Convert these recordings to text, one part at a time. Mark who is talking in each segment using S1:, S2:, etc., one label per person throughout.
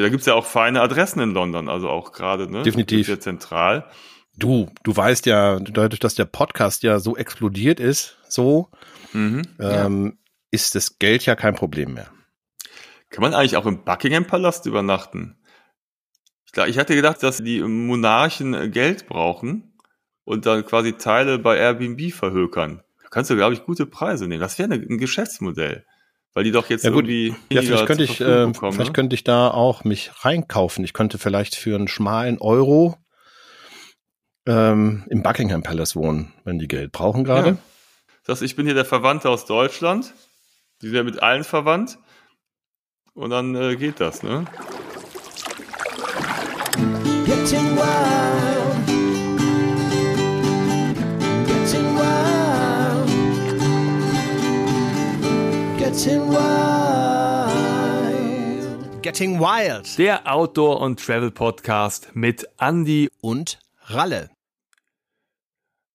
S1: Da gibt's ja auch feine Adressen in London, also auch gerade, ne?
S2: Definitiv.
S1: Sehr zentral.
S2: Du, du weißt ja, dadurch, dass der Podcast ja so explodiert ist, so,
S1: Mhm.
S2: ähm, ist das Geld ja kein Problem mehr.
S1: Kann man eigentlich auch im Buckingham Palast übernachten? Ich, hatte gedacht, dass die Monarchen äh, Geld brauchen und dann quasi Teile bei Airbnb verhökern. Da kannst du, glaube ich, gute Preise nehmen. Das wäre ein Geschäftsmodell. Weil die doch jetzt
S2: Ja, gut.
S1: irgendwie
S2: Ja, vielleicht könnte ich, äh,
S1: bekommen,
S2: vielleicht
S1: ne?
S2: könnte ich da auch mich reinkaufen. Ich könnte vielleicht für einen schmalen Euro ähm, im Buckingham Palace wohnen, wenn die Geld brauchen gerade.
S1: Ja. Das heißt, ich bin hier der Verwandte aus Deutschland. Die sind ja mit allen verwandt. Und dann äh, geht das, ne?
S3: Getting wild. Getting wild. Getting Wild
S4: Der Outdoor- und Travel-Podcast mit Andy
S5: und Ralle.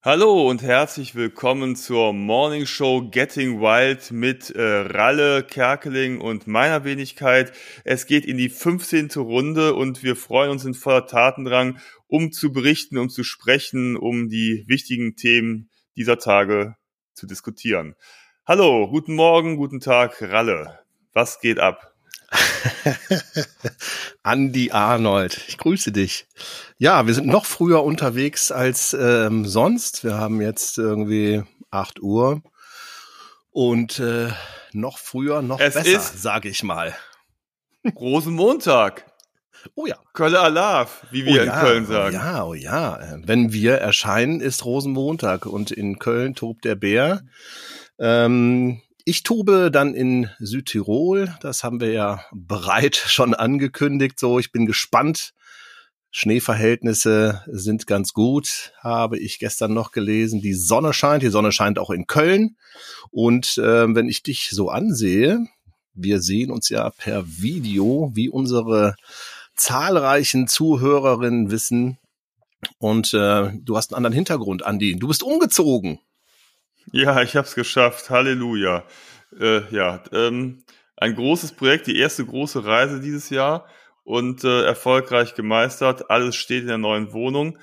S1: Hallo und herzlich willkommen zur Morning Show Getting Wild mit äh, Ralle, Kerkeling und meiner Wenigkeit. Es geht in die 15. Runde und wir freuen uns in voller Tatendrang, um zu berichten, um zu sprechen, um die wichtigen Themen dieser Tage zu diskutieren. Hallo, guten Morgen, guten Tag, Ralle. Was geht ab?
S2: Andy Arnold, ich grüße dich. Ja, wir sind noch früher unterwegs als ähm, sonst. Wir haben jetzt irgendwie 8 Uhr und äh, noch früher, noch
S1: Es
S2: besser,
S1: ist-
S2: sage ich mal.
S1: Rosenmontag,
S2: Oh ja.
S1: Kölle Alav, wie wir
S2: oh
S1: in
S2: ja,
S1: Köln
S2: Oh
S1: sagen.
S2: ja, oh ja. Wenn wir erscheinen, ist Rosenmontag und in Köln tobt der Bär. Ähm, ich tobe dann in Südtirol. Das haben wir ja bereit schon angekündigt. So, ich bin gespannt. Schneeverhältnisse sind ganz gut, habe ich gestern noch gelesen. Die Sonne scheint. Die Sonne scheint auch in Köln. Und ähm, wenn ich dich so ansehe, wir sehen uns ja per Video, wie unsere zahlreichen Zuhörerinnen wissen. Und äh, du hast einen anderen Hintergrund, Andi. Du bist umgezogen.
S1: Ja, ich habe es geschafft. Halleluja. Äh, ja, ähm, ein großes Projekt, die erste große Reise dieses Jahr und äh, erfolgreich gemeistert. Alles steht in der neuen Wohnung.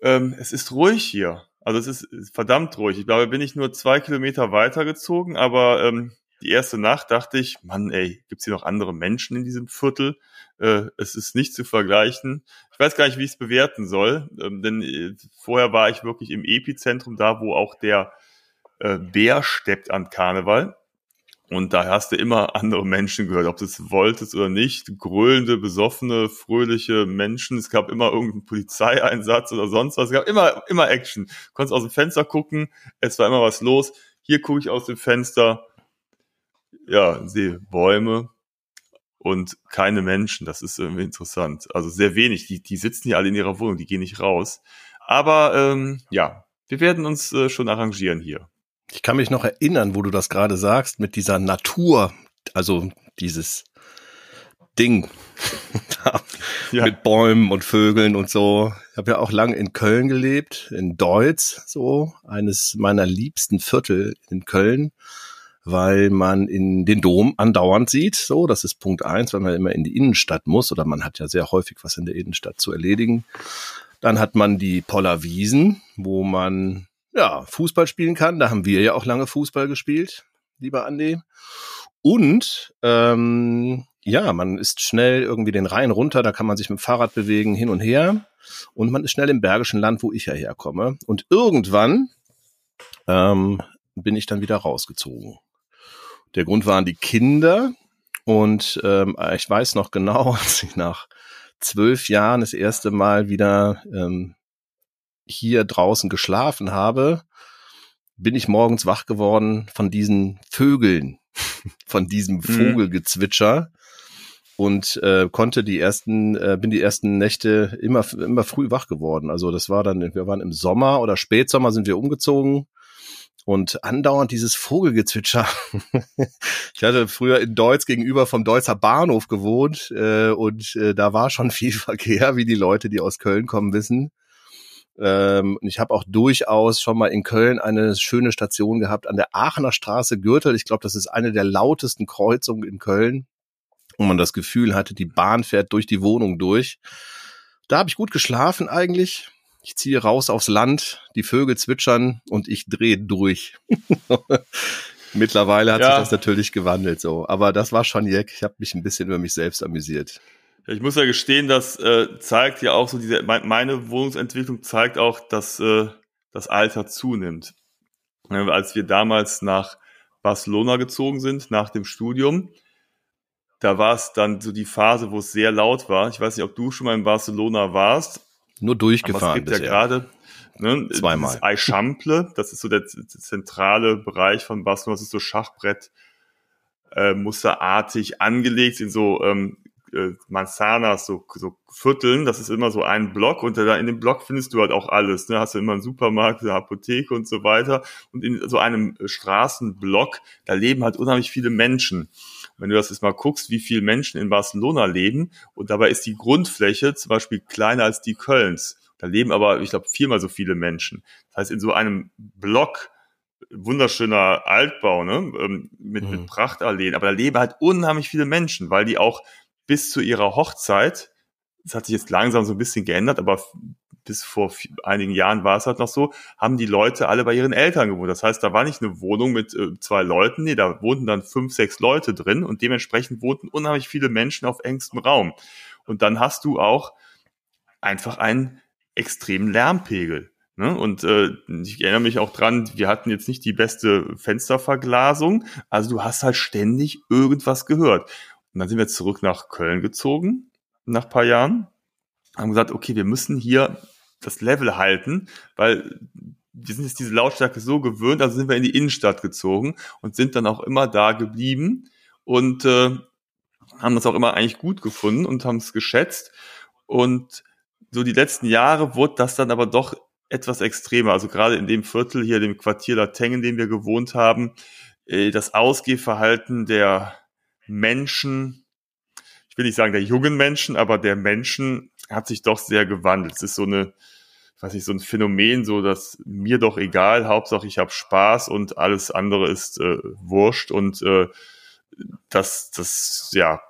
S1: Ähm, es ist ruhig hier. Also es ist verdammt ruhig. Ich glaube, bin ich nur zwei Kilometer weitergezogen, aber ähm, die erste Nacht dachte ich, Mann, ey, gibt's hier noch andere Menschen in diesem Viertel? Äh, es ist nicht zu vergleichen. Ich weiß gar nicht, wie ich es bewerten soll, ähm, denn äh, vorher war ich wirklich im Epizentrum, da wo auch der äh, Bär steppt an Karneval. Und da hast du immer andere Menschen gehört, ob du es wolltest oder nicht. Gröhlende, besoffene, fröhliche Menschen. Es gab immer irgendeinen Polizeieinsatz oder sonst was. Es gab immer, immer Action. Du konntest aus dem Fenster gucken, es war immer was los. Hier gucke ich aus dem Fenster, ja, sehe Bäume und keine Menschen. Das ist irgendwie interessant. Also sehr wenig. Die, die sitzen hier alle in ihrer Wohnung, die gehen nicht raus. Aber ähm, ja, wir werden uns äh, schon arrangieren hier.
S2: Ich kann mich noch erinnern, wo du das gerade sagst, mit dieser Natur, also dieses Ding
S1: Ja.
S2: mit Bäumen und Vögeln und so. Ich habe ja auch lange in Köln gelebt, in Deutz, so eines meiner liebsten Viertel in Köln, weil man in den Dom andauernd sieht. So, das ist Punkt eins, weil man immer in die Innenstadt muss oder man hat ja sehr häufig was in der Innenstadt zu erledigen. Dann hat man die Pollerwiesen, wo man ja Fußball spielen kann. Da haben wir ja auch lange Fußball gespielt, lieber Andi. Und ähm, ja, man ist schnell irgendwie den Rhein runter, da kann man sich mit dem Fahrrad bewegen, hin und her. Und man ist schnell im Bergischen Land, wo ich ja herkomme. Und irgendwann ähm, bin ich dann wieder rausgezogen. Der Grund waren die Kinder. Und ähm, ich weiß noch genau, als ich nach zwölf Jahren das erste Mal wieder ähm, hier draußen geschlafen habe, bin ich morgens wach geworden von diesen Vögeln, von diesem Vogelgezwitscher und äh, konnte die ersten, äh, bin die ersten Nächte immer, immer früh wach geworden. Also das war dann, wir waren im Sommer oder Spätsommer sind wir umgezogen und andauernd dieses Vogelgezwitscher. ich hatte früher in Deutz gegenüber vom Deutzer Bahnhof gewohnt äh, und äh, da war schon viel Verkehr, wie die Leute, die aus Köln kommen, wissen. Ähm, und ich habe auch durchaus schon mal in Köln eine schöne Station gehabt an der Aachener Straße Gürtel. Ich glaube, das ist eine der lautesten Kreuzungen in Köln. und man das Gefühl hatte, die Bahn fährt durch die Wohnung durch. Da habe ich gut geschlafen eigentlich. Ich ziehe raus aufs Land, die Vögel zwitschern und ich drehe durch. Mittlerweile hat
S1: Ja.
S2: sich das natürlich gewandelt so, aber das war schon Jack. Ich habe mich ein bisschen über mich selbst amüsiert.
S1: Ich muss ja gestehen, das äh, zeigt ja auch so diese, mein- meine Wohnungsentwicklung zeigt auch, dass äh, das Alter zunimmt. Als wir damals nach Barcelona gezogen sind, nach dem Studium, da war es dann so die Phase, wo es sehr laut war. Ich weiß nicht, ob du schon mal in Barcelona warst,
S2: Nur
S1: aber es
S2: durchgefahren
S1: gibt ja
S2: bisher.
S1: gerade ne,
S2: Zweimal.
S1: dieses Eixample, das ist so der zentrale Bereich von Barcelona, das ist so Schachbrett äh, musterartig angelegt in so ähm, äh, Manzanas, so, so Vierteln. Das ist immer so ein Block und da in dem Block findest du halt auch alles. Ne? Hast du immer einen Supermarkt, eine Apotheke und so weiter. Und in so einem äh, Straßenblock, da leben halt unheimlich viele Menschen. Wenn du das jetzt mal guckst, wie viele Menschen in Barcelona leben und dabei ist die Grundfläche zum Beispiel kleiner als die Kölns. Da leben aber, ich glaube, viermal so viele Menschen. Das heißt, in so einem Block wunderschöner Altbau, ne, ähm, mit,
S2: Mhm.
S1: mit Prachtalleen, aber da leben halt unheimlich viele Menschen, weil die auch bis zu ihrer Hochzeit, das hat sich jetzt langsam so ein bisschen geändert, aber bis vor einigen Jahren war es halt noch so, haben die Leute alle bei ihren Eltern gewohnt. Das heißt, da war nicht eine Wohnung mit äh, zwei Leuten, nee, da wohnten dann fünf, sechs Leute drin und dementsprechend wohnten unheimlich viele Menschen auf engstem Raum. Und dann hast du auch einfach einen extremen Lärmpegel. Ne? Und äh, ich erinnere mich auch dran, wir hatten jetzt nicht die beste Fensterverglasung, also du hast halt ständig irgendwas gehört. Und dann sind wir zurück nach Köln gezogen, nach paar Jahren, haben gesagt, okay, wir müssen hier das Level halten, weil wir sind jetzt diese Lautstärke so gewöhnt, also sind wir in die Innenstadt gezogen und sind dann auch immer da geblieben und äh, haben das auch immer eigentlich gut gefunden und haben es geschätzt. Und so die letzten Jahre wurde das dann aber doch etwas extremer. Also gerade in dem Viertel hier, dem Quartier Lateng, in dem wir gewohnt haben, äh, das Ausgehverhalten der Menschen, ich will nicht sagen der jungen Menschen, aber der Menschen hat sich doch sehr gewandelt. Es ist so eine, ich weiß nicht, so ein Phänomen, so dass mir doch egal, Hauptsache ich habe Spaß und alles andere ist äh, wurscht und äh, das, das, ja,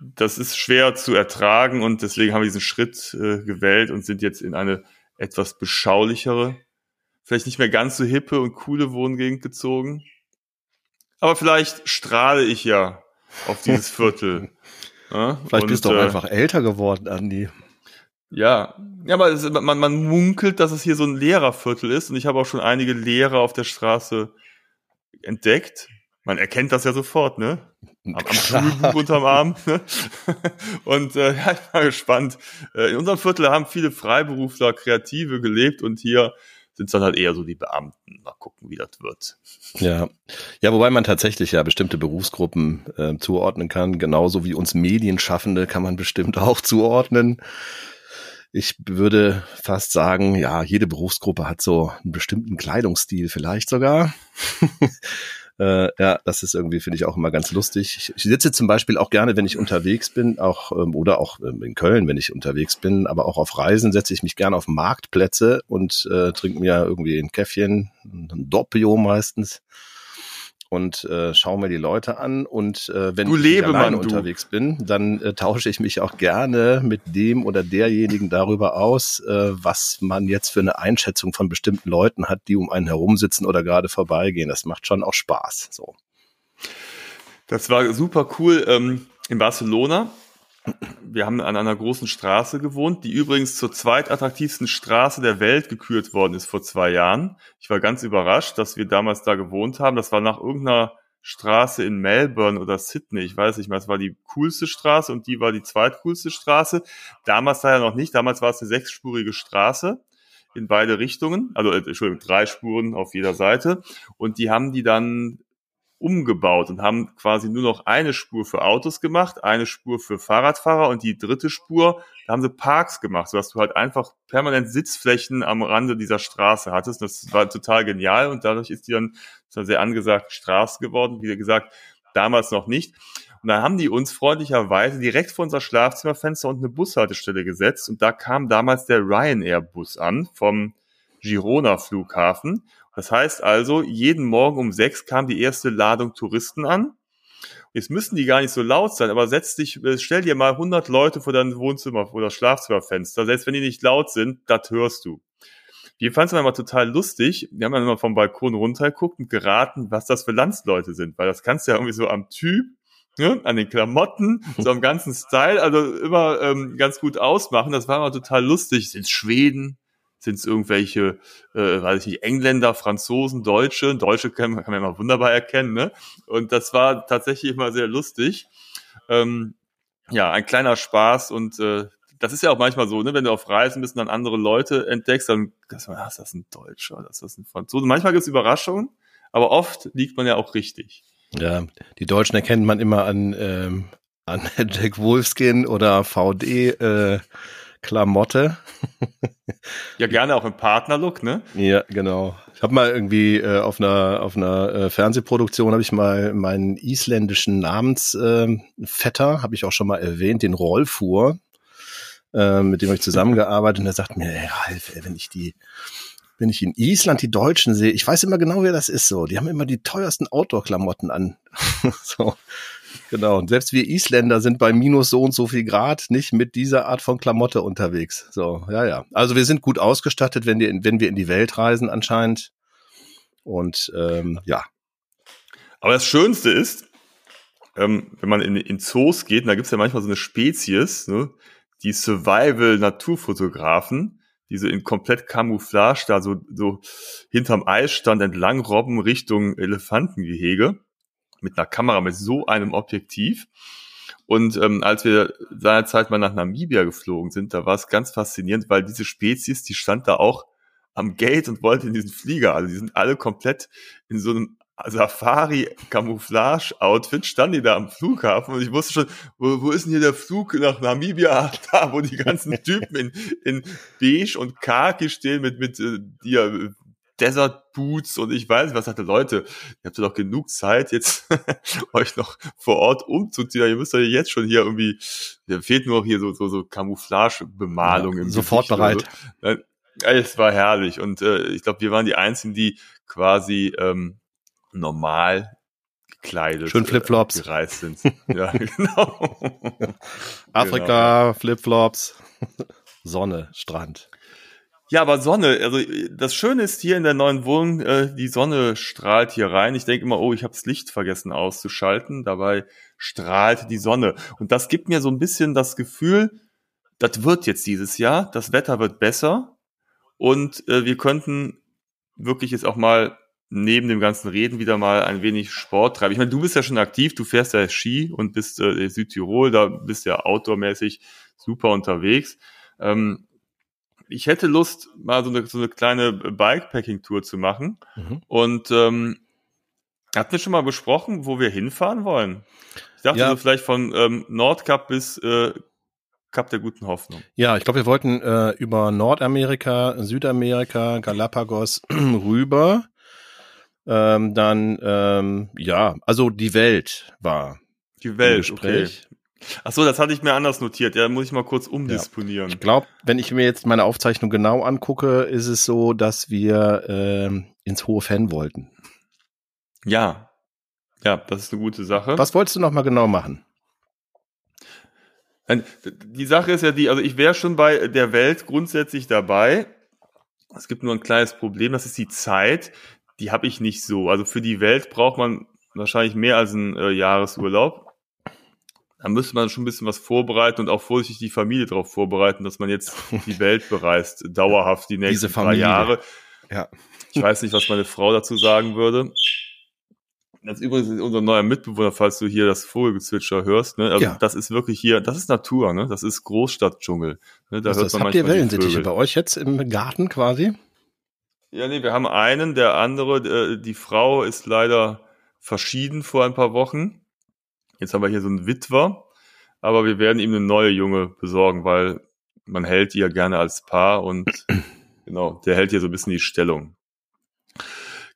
S1: das ist schwer zu ertragen und deswegen haben wir diesen Schritt äh, gewählt und sind jetzt in eine etwas beschaulichere, vielleicht nicht mehr ganz so hippe und coole Wohngegend gezogen. Aber vielleicht strahle ich ja auf dieses Viertel. Ja,
S2: Vielleicht bist du
S1: und,
S2: auch
S1: äh,
S2: einfach älter geworden, Andi.
S1: Ja, ja, aber es, man, man munkelt, dass es hier so ein Lehrerviertel ist und ich habe auch schon einige Lehrer auf der Straße entdeckt. Man erkennt das ja sofort, ne? Am, am Schulbuch unterm Arm. Ne? Und äh, ja, ich bin mal gespannt. Äh, in unserem Viertel haben viele Freiberufler, Kreative gelebt und hier sind es dann halt eher so die Beamten. Mal gucken, wie das wird.
S2: Ja. ja, wobei man tatsächlich ja bestimmte Berufsgruppen äh, zuordnen kann, genauso wie uns Medienschaffende kann man bestimmt auch zuordnen. Ich würde fast sagen, ja, jede Berufsgruppe hat so einen bestimmten Kleidungsstil, vielleicht sogar. äh, ja, das ist irgendwie, finde ich, auch immer ganz lustig. Ich, sitze zum Beispiel auch gerne, wenn ich unterwegs bin, auch ähm, oder auch ähm, in Köln, wenn ich unterwegs bin, aber auch auf Reisen setze ich mich gerne auf Marktplätze und äh, trinke mir irgendwie ein Käffchen, ein Doppio meistens und äh, schaue mir die Leute an und äh, wenn
S1: Du
S2: ich
S1: Lebemann,
S2: alleine
S1: du.
S2: unterwegs bin, dann äh, tausche ich mich auch gerne mit dem oder derjenigen darüber aus, äh, was man jetzt für eine Einschätzung von bestimmten Leuten hat, die um einen herum sitzen oder gerade vorbeigehen. Das macht schon auch Spaß. So.
S1: Das war super cool ähm, in Barcelona. Wir haben an einer großen Straße gewohnt, die übrigens zur zweitattraktivsten Straße der Welt gekürt worden ist vor zwei Jahren. Ich war ganz überrascht, dass wir damals da gewohnt haben. Das war nach irgendeiner Straße in Melbourne oder Sydney. Ich weiß nicht mehr. Es war die coolste Straße und die war die zweitcoolste Straße. Damals da ja noch nicht. Damals war es eine sechsspurige Straße in beide Richtungen. Also, äh, Entschuldigung, drei Spuren auf jeder Seite. Und die haben die dann umgebaut und haben quasi nur noch eine Spur für Autos gemacht, eine Spur für Fahrradfahrer und die dritte Spur, da haben sie Parks gemacht, sodass du halt einfach permanent Sitzflächen am Rande dieser Straße hattest. Das war total genial und dadurch ist die dann so eine sehr angesagte Straße geworden. Wie gesagt, damals noch nicht. Und dann haben die uns freundlicherweise direkt vor unser Schlafzimmerfenster und eine Bushaltestelle gesetzt und da kam damals der Ryanair-Bus an vom Girona Flughafen. Das heißt also, jeden Morgen um sechs kam die erste Ladung Touristen an. Jetzt müssen die gar nicht so laut sein, aber setz dich, äh, stell dir mal 100 Leute vor dein Wohnzimmer oder Schlafzimmerfenster. Selbst wenn die nicht laut sind, das hörst du. Wir fanden es immer total lustig. Wir haben dann immer vom Balkon runtergeguckt und geraten, was das für Landsleute sind, weil das kannst du ja irgendwie so am Typ, ne, an den Klamotten, so am ganzen Style, also immer ähm, ganz gut ausmachen. Das war immer total lustig. Sind Schweden, sind es irgendwelche, äh, weiß ich nicht, Engländer, Franzosen, Deutsche. Deutsche kann, kann man immer wunderbar erkennen, ne? Und das war tatsächlich immer sehr lustig. Ähm, ja, ein kleiner Spaß und äh, das ist ja auch manchmal so, ne, wenn du auf Reisen bist und dann andere Leute entdeckst, dann denkst du, ah, ist das ein Deutscher, ist das ein Franzose. Manchmal gibt es Überraschungen, aber oft liegt man ja auch richtig.
S2: Ja, die Deutschen erkennt man immer an, ähm, an Jack Wolfskin oder VD äh, Klamotte.
S1: Ja, gerne auch im Partnerlook, ne?
S2: Ja, genau. Ich habe mal irgendwie äh, auf einer auf einer äh, Fernsehproduktion habe ich mal meinen isländischen Namensvetter, äh, habe ich auch schon mal erwähnt, den Rollfuhr, äh, mit dem habe ich zusammengearbeitet und er sagt mir, ey, Ralf, ey, wenn ich die wenn ich in Island die Deutschen sehe, ich weiß immer genau, wer das ist so. Die haben immer die teuersten Outdoor-Klamotten an. so. Genau. Und selbst wir Isländer sind bei minus so und so viel Grad nicht mit dieser Art von Klamotte unterwegs. So, ja, ja. Also wir sind gut ausgestattet, wenn wir in, wenn wir in die Welt reisen anscheinend. Und ähm, ja.
S1: Aber das Schönste ist, ähm, wenn man in, in Zoos geht, da gibt's ja manchmal so eine Spezies, ne, die Survival-Naturfotografen, die so in komplett Camouflage da so, so hinterm Eisstand entlang robben Richtung Elefantengehege mit einer Kamera mit so einem Objektiv. Und ähm, als wir seinerzeit mal nach Namibia geflogen sind, da war es ganz faszinierend, weil diese Spezies, die stand da auch am Gate und wollte in diesen Flieger. Also die sind alle komplett in so einem Safari-Camouflage-Outfit, standen die da am Flughafen und ich wusste schon, wo, wo ist denn hier der Flug nach Namibia? Da, wo die ganzen Typen in, in beige und khaki stehen mit, mit äh, die, Desert Boots und ich weiß nicht, was hatte Leute, ihr habt ja doch genug Zeit, jetzt euch noch vor Ort umzuziehen. Ihr müsst ja jetzt schon hier irgendwie, da fehlt nur noch hier so, so, so Camouflage-Bemalung
S2: Ja,
S1: im
S2: sofort
S1: Gesicht
S2: bereit.
S1: So. Es war herrlich und äh, ich glaube, wir waren die Einzigen, die quasi ähm, normal gekleidet
S2: Schön Flipflops.
S1: äh, gereist sind. ja, genau.
S2: Afrika, Flipflops, Sonne, Strand.
S1: Ja, aber Sonne, also das Schöne ist hier in der neuen Wohnung, äh, die Sonne strahlt hier rein. Ich denke immer, oh, ich habe das Licht vergessen auszuschalten. Dabei strahlt die Sonne. Und das gibt mir so ein bisschen das Gefühl, das wird jetzt dieses Jahr, das Wetter wird besser und äh, wir könnten wirklich jetzt auch mal neben dem ganzen Reden wieder mal ein wenig Sport treiben. Ich meine, du bist ja schon aktiv, du fährst ja Ski und bist äh, in Südtirol, da bist ja outdoormäßig super unterwegs. Ähm, ich hätte Lust, mal so eine, so eine kleine Bikepacking-Tour zu machen.
S2: Mhm.
S1: Und ähm, hatten wir schon mal besprochen, wo wir hinfahren wollen? Ich dachte
S2: Ja.
S1: so vielleicht von ähm, Nordkap bis äh, Kap der guten Hoffnung.
S2: Ja, ich glaube, wir wollten äh, über Nordamerika, Südamerika, Galapagos rüber. Ähm, dann, ähm, ja, also die Welt war
S1: Die Welt, okay.
S2: Gespräch.
S1: Ach so, das hatte ich mir anders notiert. Ja, muss ich mal kurz umdisponieren.
S2: Ich glaube, wenn ich mir jetzt meine Aufzeichnung genau angucke, ist es so, dass wir ähm, ins Hohe Fan wollten.
S1: Ja. Ja, das ist eine gute Sache.
S2: Was wolltest du noch mal genau machen?
S1: Die Sache ist ja die, also ich wäre schon bei der Welt grundsätzlich dabei. Es gibt nur ein kleines Problem, das ist die Zeit. Die habe ich nicht so. Also für die Welt braucht man wahrscheinlich mehr als einen äh, Jahresurlaub. Da müsste man schon ein bisschen was vorbereiten und auch vorsichtig die Familie darauf vorbereiten, dass man jetzt die Welt bereist, dauerhaft die nächsten
S2: Diese
S1: drei. Jahre.
S2: Ja.
S1: Ich weiß nicht, was meine Frau dazu sagen würde. Das ist übrigens unser neuer Mitbewohner, falls du hier das Vogelgezwitscher hörst. Ne? Also
S2: Ja.
S1: das ist wirklich hier, das ist Natur, ne? Das ist Großstadtdschungel. Ne? Da
S2: Was
S1: hört man
S2: Habt ihr Wellensittiche bei euch jetzt im Garten quasi?
S1: Ja, nee, wir haben einen, der andere, äh, die Frau ist leider verschieden vor ein paar Wochen. Jetzt haben wir hier so einen Witwer, aber wir werden ihm eine neue Junge besorgen, weil man hält die ja gerne als Paar und genau, der hält hier so ein bisschen die Stellung.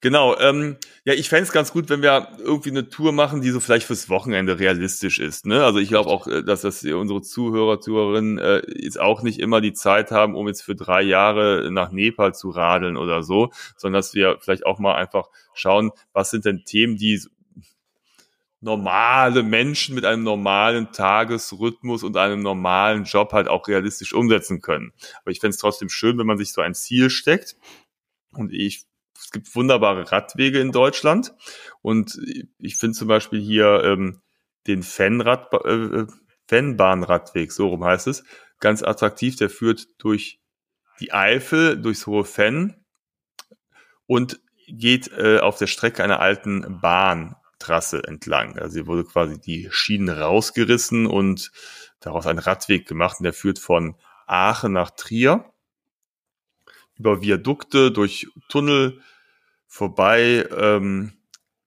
S1: Genau, ähm, ja, ich fänd's ganz gut, wenn wir irgendwie eine Tour machen, die so vielleicht fürs Wochenende realistisch ist. Ne? Also ich glaube auch, äh, dass das unsere Zuhörer, Zuhörerinnen äh, jetzt auch nicht immer die Zeit haben, um jetzt für drei Jahre nach Nepal zu radeln oder so, sondern dass wir vielleicht auch mal einfach schauen, was sind denn Themen, die normale Menschen mit einem normalen Tagesrhythmus und einem normalen Job halt auch realistisch umsetzen können. Aber ich fände es trotzdem schön, wenn man sich so ein Ziel steckt. Und ich, es gibt wunderbare Radwege in Deutschland. Und ich finde zum Beispiel hier ähm, den Fanrad, äh, Fanbahnradweg, so rum heißt es, ganz attraktiv. Der führt durch die Eifel, durchs hohe Fenn und geht äh, auf der Strecke einer alten Bahntrasse entlang. Also hier wurde quasi die Schienen rausgerissen und daraus ein Radweg gemacht. Und der führt von Aachen nach Trier über Viadukte, durch Tunnel vorbei, ähm,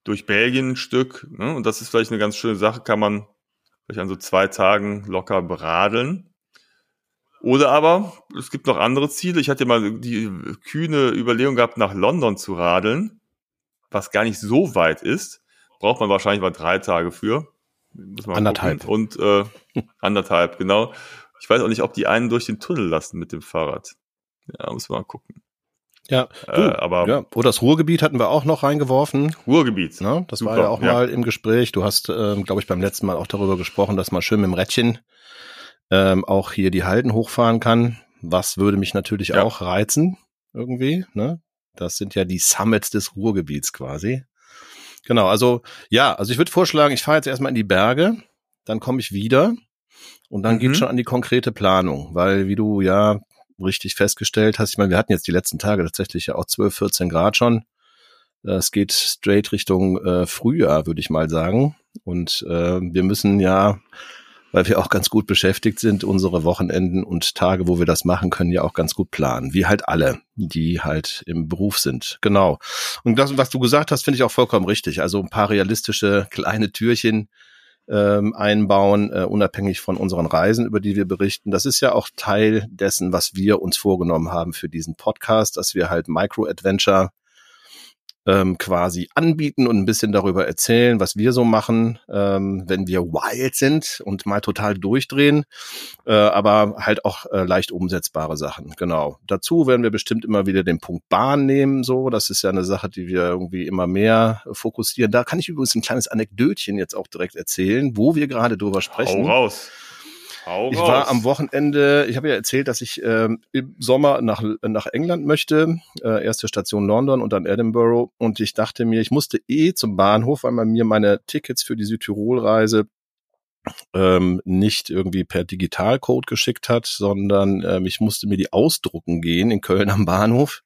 S1: durch Belgien ein Stück. Ne? Und das ist vielleicht eine ganz schöne Sache, kann man vielleicht an so zwei Tagen locker beradeln. Oder aber, es gibt noch andere Ziele. Ich hatte mal die kühne Überlegung gehabt, nach London zu radeln, was gar nicht so weit ist. Braucht man wahrscheinlich mal drei Tage für.
S2: anderthalb.
S1: Gucken. Und äh, anderthalb, genau. Ich weiß auch nicht, ob die einen durch den Tunnel lassen mit dem Fahrrad. Ja, muss man mal gucken.
S2: Ja,
S1: du, äh, aber
S2: ja. Oder das Ruhrgebiet hatten wir auch noch reingeworfen.
S1: Ruhrgebiet.
S2: Ne? Das Super, war ja auch ja. mal im Gespräch. Du hast, ähm, glaube ich, beim letzten Mal auch darüber gesprochen, dass man schön mit dem Rädchen ähm, auch hier die Halden hochfahren kann. Was würde mich natürlich ja. auch reizen, irgendwie. Ne? Das sind ja die Summits des Ruhrgebiets quasi. Genau, also ja, also ich würde vorschlagen, ich fahre jetzt erstmal in die Berge, dann komme ich wieder und dann mhm. geht schon an die konkrete Planung, weil wie du ja richtig festgestellt hast, ich meine, wir hatten jetzt die letzten Tage tatsächlich ja auch 12, 14 Grad schon. Es geht straight Richtung äh, Frühjahr, würde ich mal sagen. Und äh, wir müssen ja weil wir auch ganz gut beschäftigt sind, unsere Wochenenden und Tage, wo wir das machen können, ja auch ganz gut planen. Wie halt alle, die halt im Beruf sind. Genau. Und das, was du gesagt hast, finde ich auch vollkommen richtig. Also ein paar realistische kleine Türchen ähm, einbauen, äh, unabhängig von unseren Reisen, über die wir berichten. Das ist ja auch Teil dessen, was wir uns vorgenommen haben für diesen Podcast, dass wir halt Micro-Adventure ähm, quasi anbieten und ein bisschen darüber erzählen, was wir so machen, ähm, wenn wir wild sind und mal total durchdrehen, äh, aber halt auch äh, leicht umsetzbare Sachen. Genau. Dazu werden wir bestimmt immer wieder den Punkt Bahn nehmen, so. Das ist ja eine Sache, die wir irgendwie immer mehr fokussieren. Da kann ich übrigens ein kleines Anekdötchen jetzt auch direkt erzählen, wo wir gerade drüber sprechen.
S1: Hau raus.
S2: Hau ich raus. war am Wochenende, ich habe ja erzählt, dass ich ähm, im Sommer nach, nach England möchte, äh, erste Station London und dann Edinburgh und ich dachte mir, ich musste eh zum Bahnhof, weil man mir meine Tickets für die Südtirol-Reise ähm, nicht irgendwie per Digitalcode geschickt hat, sondern ähm, ich musste mir die ausdrucken gehen in Köln am Bahnhof.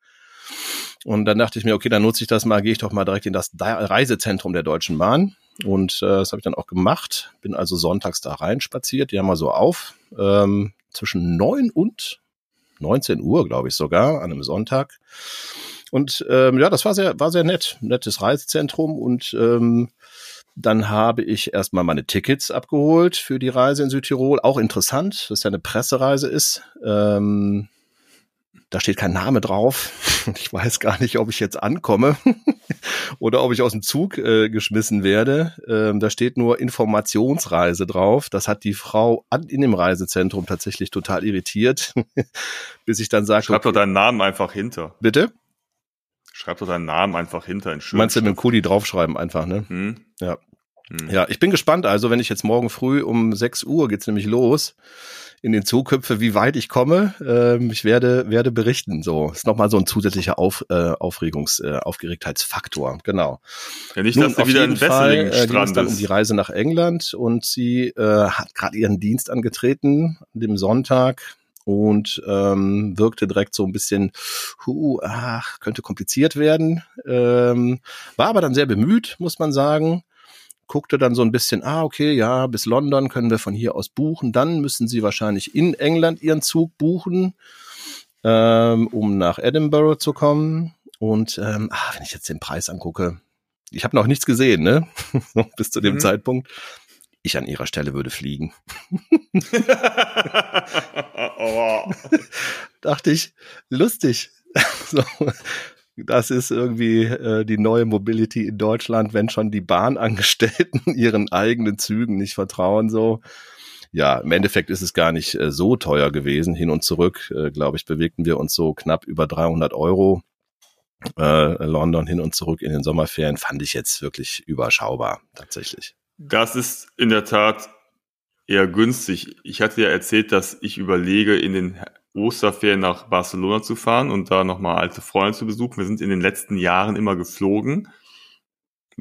S2: Und dann dachte ich mir, okay, dann nutze ich das mal, gehe ich doch mal direkt in das Reisezentrum der Deutschen Bahn und äh, das habe ich dann auch gemacht. Bin also sonntags da rein spaziert. Die haben mal so auf. Ähm, zwischen neun und 19 Uhr, glaube ich sogar, an einem Sonntag. Und ähm, ja, das war sehr, war sehr nett. Nettes Reisezentrum. Und ähm, dann habe ich erstmal meine Tickets abgeholt für die Reise in Südtirol. Auch interessant, dass ja eine Pressereise ist. Ähm, da steht kein Name drauf. Ich weiß gar nicht, ob ich jetzt ankomme oder ob ich aus dem Zug äh, geschmissen werde. Ähm, da steht nur Informationsreise drauf. Das hat die Frau an, in dem Reisezentrum tatsächlich total irritiert, bis ich dann sagte.
S1: Schreib okay, doch deinen Namen einfach hinter.
S2: Bitte?
S1: Schreib doch deinen Namen einfach hinter. In
S2: Meinst du mit dem Kuli draufschreiben einfach, ne? Hm. Ja. Hm. Ja, ich bin gespannt. Also, wenn ich jetzt morgen früh um 6 Uhr geht's nämlich los in den Zuköpfe, wie weit ich komme. Ähm, ich werde, werde berichten. So, ist nochmal so ein zusätzlicher Auf, äh, Aufregungs, äh, Aufgeregtheitsfaktor. Genau.
S1: Ja, nicht, Nun, dass du wieder in Wesseling
S2: äh, ging es dann um die Reise nach England und sie äh, hat gerade ihren Dienst angetreten an dem Sonntag und ähm, wirkte direkt so ein bisschen, hu, ach, könnte kompliziert werden. Ähm, war aber dann sehr bemüht, muss man sagen guckte dann so ein bisschen, ah, okay, ja, bis London können wir von hier aus buchen. Dann müssen sie wahrscheinlich in England ihren Zug buchen, ähm, um nach Edinburgh zu kommen. Und ähm, ah, wenn ich jetzt den Preis angucke, ich habe noch nichts gesehen, ne? bis zu dem mhm. Zeitpunkt. Ich an ihrer Stelle würde fliegen. oh. Dachte ich, lustig. so, das ist irgendwie äh, die neue Mobility in Deutschland, wenn schon die Bahnangestellten ihren eigenen Zügen nicht vertrauen, so. Ja, im Endeffekt ist es gar nicht äh, so teuer gewesen. Hin und zurück, äh, glaube ich, bewegten wir uns so knapp über 300 Euro. Äh, London hin und zurück in den Sommerferien fand ich jetzt wirklich überschaubar, tatsächlich.
S1: Das ist in der Tat eher günstig. Ich hatte ja erzählt, dass ich überlege, in den Osterferien nach Barcelona zu fahren und da nochmal alte Freunde zu besuchen. Wir sind in den letzten Jahren immer geflogen.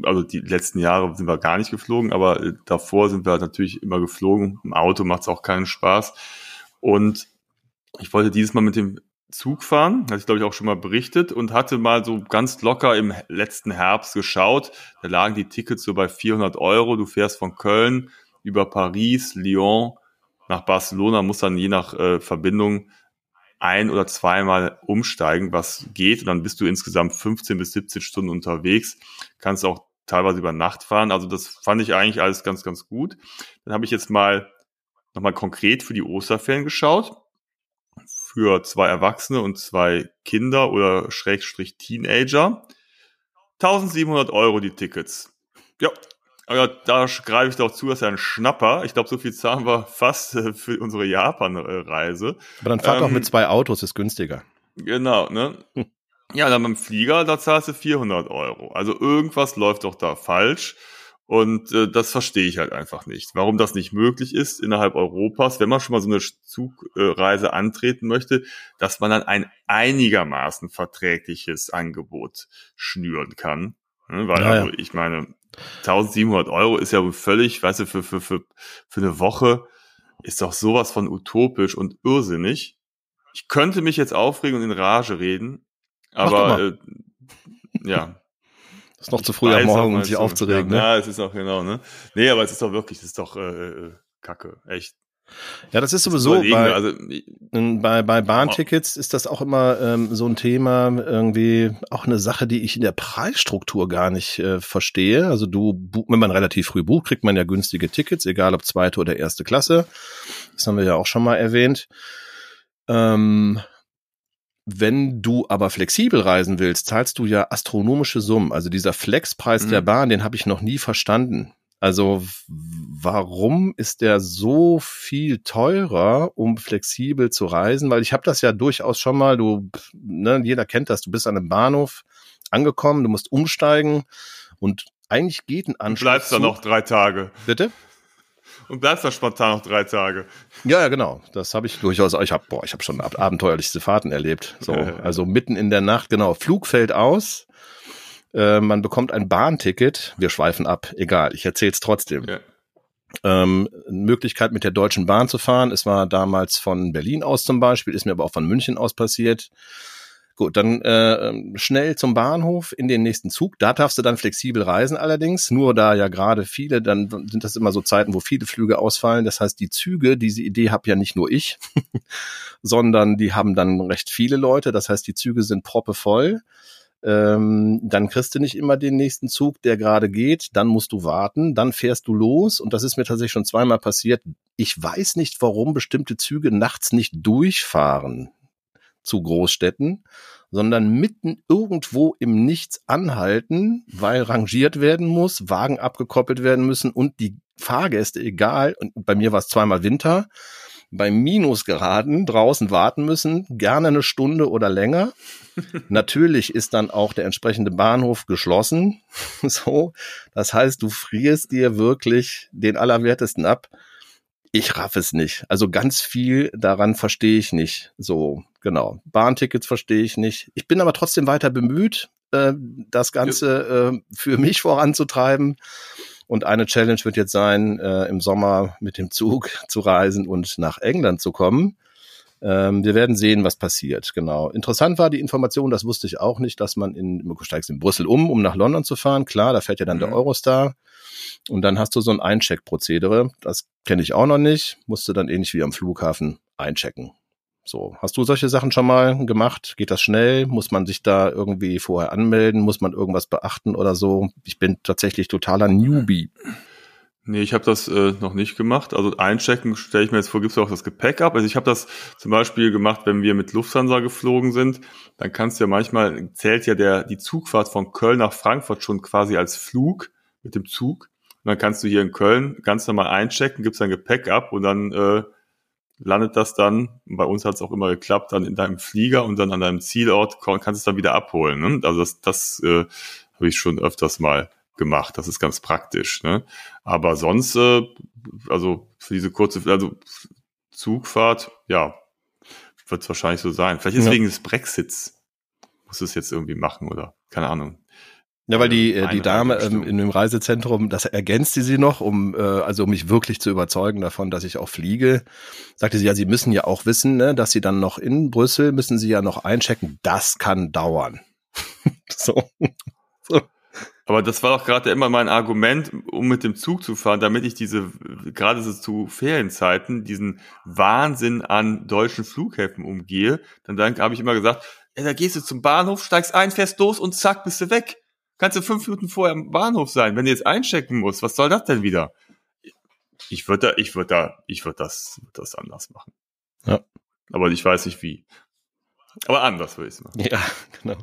S1: Also die letzten Jahre sind wir gar nicht geflogen, aber äh, davor sind wir natürlich immer geflogen. Im Auto macht es auch keinen Spaß. Und ich wollte dieses Mal mit dem Zug fahren, hatte ich glaube ich auch schon mal berichtet und hatte mal so ganz locker im letzten Herbst geschaut. Da lagen die Tickets so bei 400 Euro. Du fährst von Köln über Paris, Lyon nach Barcelona, musst dann je nach äh, Verbindung ein oder zweimal umsteigen, was geht. Und dann bist du insgesamt 15 bis 17 Stunden unterwegs. Kannst auch teilweise über Nacht fahren. Also das fand ich eigentlich alles ganz, ganz gut. Dann habe ich jetzt mal nochmal konkret für die Osterferien geschaut. Für zwei Erwachsene und zwei Kinder oder Schrägstrich Teenager. 1700 Euro die Tickets. Ja, aber da greife ich doch zu, dass ja ein Schnapper. Ich glaube, so viel zahlen wir fast äh, für unsere Japan-Reise.
S2: Aber dann fahrt
S1: Ähm,
S2: auch mit zwei Autos, ist günstiger.
S1: Genau, ne?
S2: Hm.
S1: Ja, dann beim Flieger, da zahlst du 400 Euro. Also irgendwas läuft doch da falsch. Und äh, das verstehe ich halt einfach nicht. Warum das nicht möglich ist innerhalb Europas, wenn man schon mal so eine Zugreise antreten möchte, dass man dann ein einigermaßen verträgliches Angebot schnüren kann. Ne? Weil,
S2: Ja, ja.
S1: also, ich meine, 1700 Euro ist ja wohl völlig, weißt du, für, für, für, für eine Woche ist doch sowas von utopisch und irrsinnig. Ich könnte mich jetzt aufregen und in Rage reden, aber äh, ja.
S2: ist noch zu früh am
S1: weiß
S2: Morgen, um sich aufzuregen.
S1: Ja,
S2: Ne?
S1: ja, es ist auch genau, ne? Nee, aber es ist doch wirklich, es ist doch äh, äh, Kacke, echt.
S2: Ja, das ist sowieso bei,
S1: also,
S2: bei, bei Bahntickets ist das auch immer ähm, so ein Thema, irgendwie auch eine Sache, die ich in der Preisstruktur gar nicht äh, verstehe. Also du, wenn man relativ früh bucht, kriegt man ja günstige Tickets, egal ob zweite oder erste Klasse. Das haben wir ja auch schon mal erwähnt. Ähm, wenn du aber flexibel reisen willst, zahlst du ja astronomische Summen. Also dieser Flexpreis
S1: Mhm.
S2: der Bahn, den habe ich noch nie verstanden. Also warum ist der so viel teurer, um flexibel zu reisen? Weil ich habe das ja durchaus schon mal, du, ne, jeder kennt das, du bist an einem Bahnhof angekommen, du musst umsteigen und eigentlich geht ein
S1: du
S2: Anschluss.
S1: bleibst da noch drei Tage.
S2: Bitte?
S1: Und bleibst da spontan noch drei Tage.
S2: Ja, ja, genau. Das habe ich durchaus. Ich habe, boah, ich habe schon ab abenteuerlichste Fahrten erlebt. So, also mitten in der Nacht, genau. Flug fällt aus. Äh, man bekommt ein Bahnticket. Wir schweifen ab. Egal, ich erzähle es trotzdem.
S1: Ja.
S2: Ähm, Möglichkeit mit der Deutschen Bahn zu fahren. Es war damals von Berlin aus zum Beispiel, ist mir aber auch von München aus passiert. Gut, dann äh, schnell zum Bahnhof in den nächsten Zug. Da darfst du dann flexibel reisen allerdings. Nur da ja gerade viele, dann sind das immer so Zeiten, wo viele Flüge ausfallen. Das heißt, die Züge, diese Idee habe ja nicht nur ich, sondern die haben dann recht viele Leute. Das heißt, die Züge sind proppevoll. Ähm, dann kriegst du nicht immer den nächsten Zug, der gerade geht. Dann musst du warten. Dann fährst du los. Und das ist mir tatsächlich schon zweimal passiert. Ich weiß nicht, warum bestimmte Züge nachts nicht durchfahren zu Großstädten, sondern mitten irgendwo im Nichts anhalten, weil rangiert werden muss, Wagen abgekoppelt werden müssen und die Fahrgäste, egal, und bei mir war es zweimal Winter, bei Minusgeraden draußen warten müssen, gerne eine Stunde oder länger. Natürlich ist dann auch der entsprechende Bahnhof geschlossen. So, das heißt, du frierst dir wirklich den Allerwertesten ab. Ich raff es nicht. Also ganz viel daran verstehe ich nicht. So, genau. Bahntickets verstehe ich nicht. Ich bin aber trotzdem weiter bemüht, äh, das Ganze äh, für mich voranzutreiben. Und eine Challenge wird jetzt sein, äh, im Sommer mit dem Zug zu reisen und nach England zu kommen. Ähm, wir werden sehen, was passiert. Genau. Interessant war die Information, das wusste ich auch nicht, dass man in, du steigst in Brüssel um, um nach London zu fahren. Klar, da fährt ja dann der
S1: Mhm.
S2: Eurostar. Und dann hast du so ein Eincheck-Prozedere. Das kenne ich auch noch nicht. Musst du dann ähnlich wie am Flughafen einchecken. So, hast du solche Sachen schon mal gemacht? Geht das schnell? Muss man sich da irgendwie vorher anmelden? Muss man irgendwas beachten oder so? Ich bin tatsächlich totaler Newbie.
S1: Nee, ich habe das äh, noch nicht gemacht. Also einchecken stelle ich mir jetzt vor, gibst du auch das Gepäck ab. Also ich habe das zum Beispiel gemacht, wenn wir mit Lufthansa geflogen sind, dann kannst du ja manchmal, zählt ja der die Zugfahrt von Köln nach Frankfurt schon quasi als Flug mit dem Zug. Und dann kannst du hier in Köln ganz normal einchecken, gibst dein Gepäck ab und dann äh, landet das dann, bei uns hat es auch immer geklappt, dann in deinem Flieger und dann an deinem Zielort kannst du es dann wieder abholen. Ne? Also das, das äh, habe ich schon öfters mal gemacht. Das ist ganz praktisch. Ne? Aber sonst, äh, also für diese kurze, also Zugfahrt, ja, wird es wahrscheinlich so sein. Vielleicht ist
S2: Ja.
S1: wegen des Brexits muss es jetzt irgendwie machen oder keine Ahnung.
S2: Ja, weil die, äh, die Dame ähm, in dem Reisezentrum, das ergänzte sie noch, um äh, also um mich wirklich zu überzeugen davon, dass ich auch fliege. Sagte sie, ja, Sie müssen ja auch wissen, ne, dass Sie dann noch in Brüssel müssen Sie ja noch einchecken. Das kann dauern. so.
S1: Aber das war doch gerade immer mein Argument, um mit dem Zug zu fahren, damit ich diese, gerade so zu Ferienzeiten, diesen Wahnsinn an deutschen Flughäfen umgehe. Dann, dann habe ich immer gesagt, ja, da gehst du zum Bahnhof, steigst ein, fährst los und zack, bist du weg. Kannst du fünf Minuten vorher am Bahnhof sein. Wenn du jetzt einchecken musst, was soll das denn wieder? Ich würde da, ich würde da, ich würde das, würd das anders machen.
S2: Ja.
S1: Aber ich weiß nicht wie. Aber anders würde ich es machen.
S2: Ja, genau.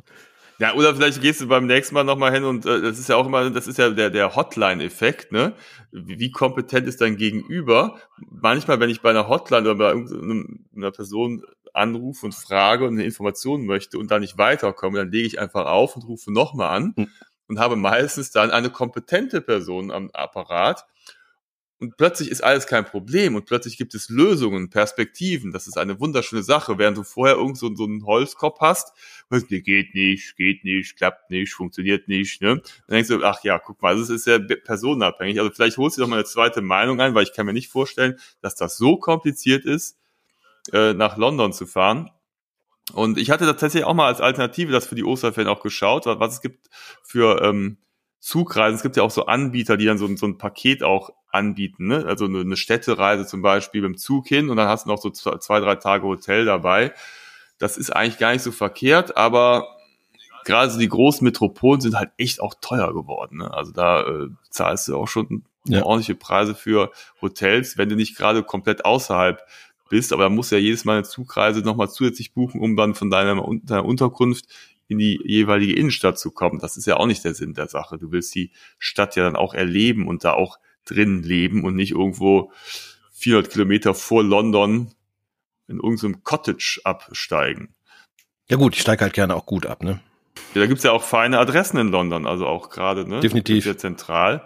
S1: Ja, oder vielleicht gehst du beim nächsten Mal nochmal hin und äh, das ist ja auch immer, das ist ja der, der Hotline-Effekt, ne? Wie, wie kompetent ist dein Gegenüber? Manchmal, wenn ich bei einer Hotline oder bei irgendeiner Person anrufe und frage und eine Information möchte und da nicht weiterkomme, dann lege ich einfach auf und rufe nochmal an
S2: Hm.
S1: Und habe meistens dann eine kompetente Person am Apparat. Und plötzlich ist alles kein Problem und plötzlich gibt es Lösungen, Perspektiven. Das ist eine wunderschöne Sache, während du vorher irgend so, so einen Holzkopf hast, nee, geht nicht, geht nicht, klappt nicht, funktioniert nicht. Ne? Dann denkst du, ach ja, guck mal, das ist ja personenabhängig. Also vielleicht holst du doch mal eine zweite Meinung ein, weil ich kann mir nicht vorstellen, dass das so kompliziert ist, äh, nach London zu fahren. Und ich hatte tatsächlich auch mal als Alternative das für die Osterferien auch geschaut, was was es gibt für ähm, Zugreisen. Es gibt ja auch so Anbieter, die dann so, ein- so ein Paket auch anbieten. Ne? Also eine, eine Städtereise zum Beispiel mit dem Zug hin und dann hast du noch so zwei, zwei, drei Tage Hotel dabei. Das ist eigentlich gar nicht so verkehrt, aber gerade so die großen Metropolen sind halt echt auch teuer geworden. Ne? Also da äh, zahlst du auch schon
S2: Ja.
S1: ordentliche Preise für Hotels, wenn du nicht gerade komplett außerhalb bist. Aber da musst du ja jedes Mal eine Zugreise nochmal zusätzlich buchen, um dann von deiner, deiner Unterkunft in die jeweilige Innenstadt zu kommen. Das ist ja auch nicht der Sinn der Sache. Du willst die Stadt ja dann auch erleben und da auch drin leben und nicht irgendwo 400 Kilometer vor London in irgendeinem Cottage absteigen.
S2: Ja gut, ich steige halt gerne auch gut ab, ne?
S1: Ja, da gibt's ja auch feine Adressen in London, also auch gerade, ne?
S2: Definitiv.
S1: Sehr zentral.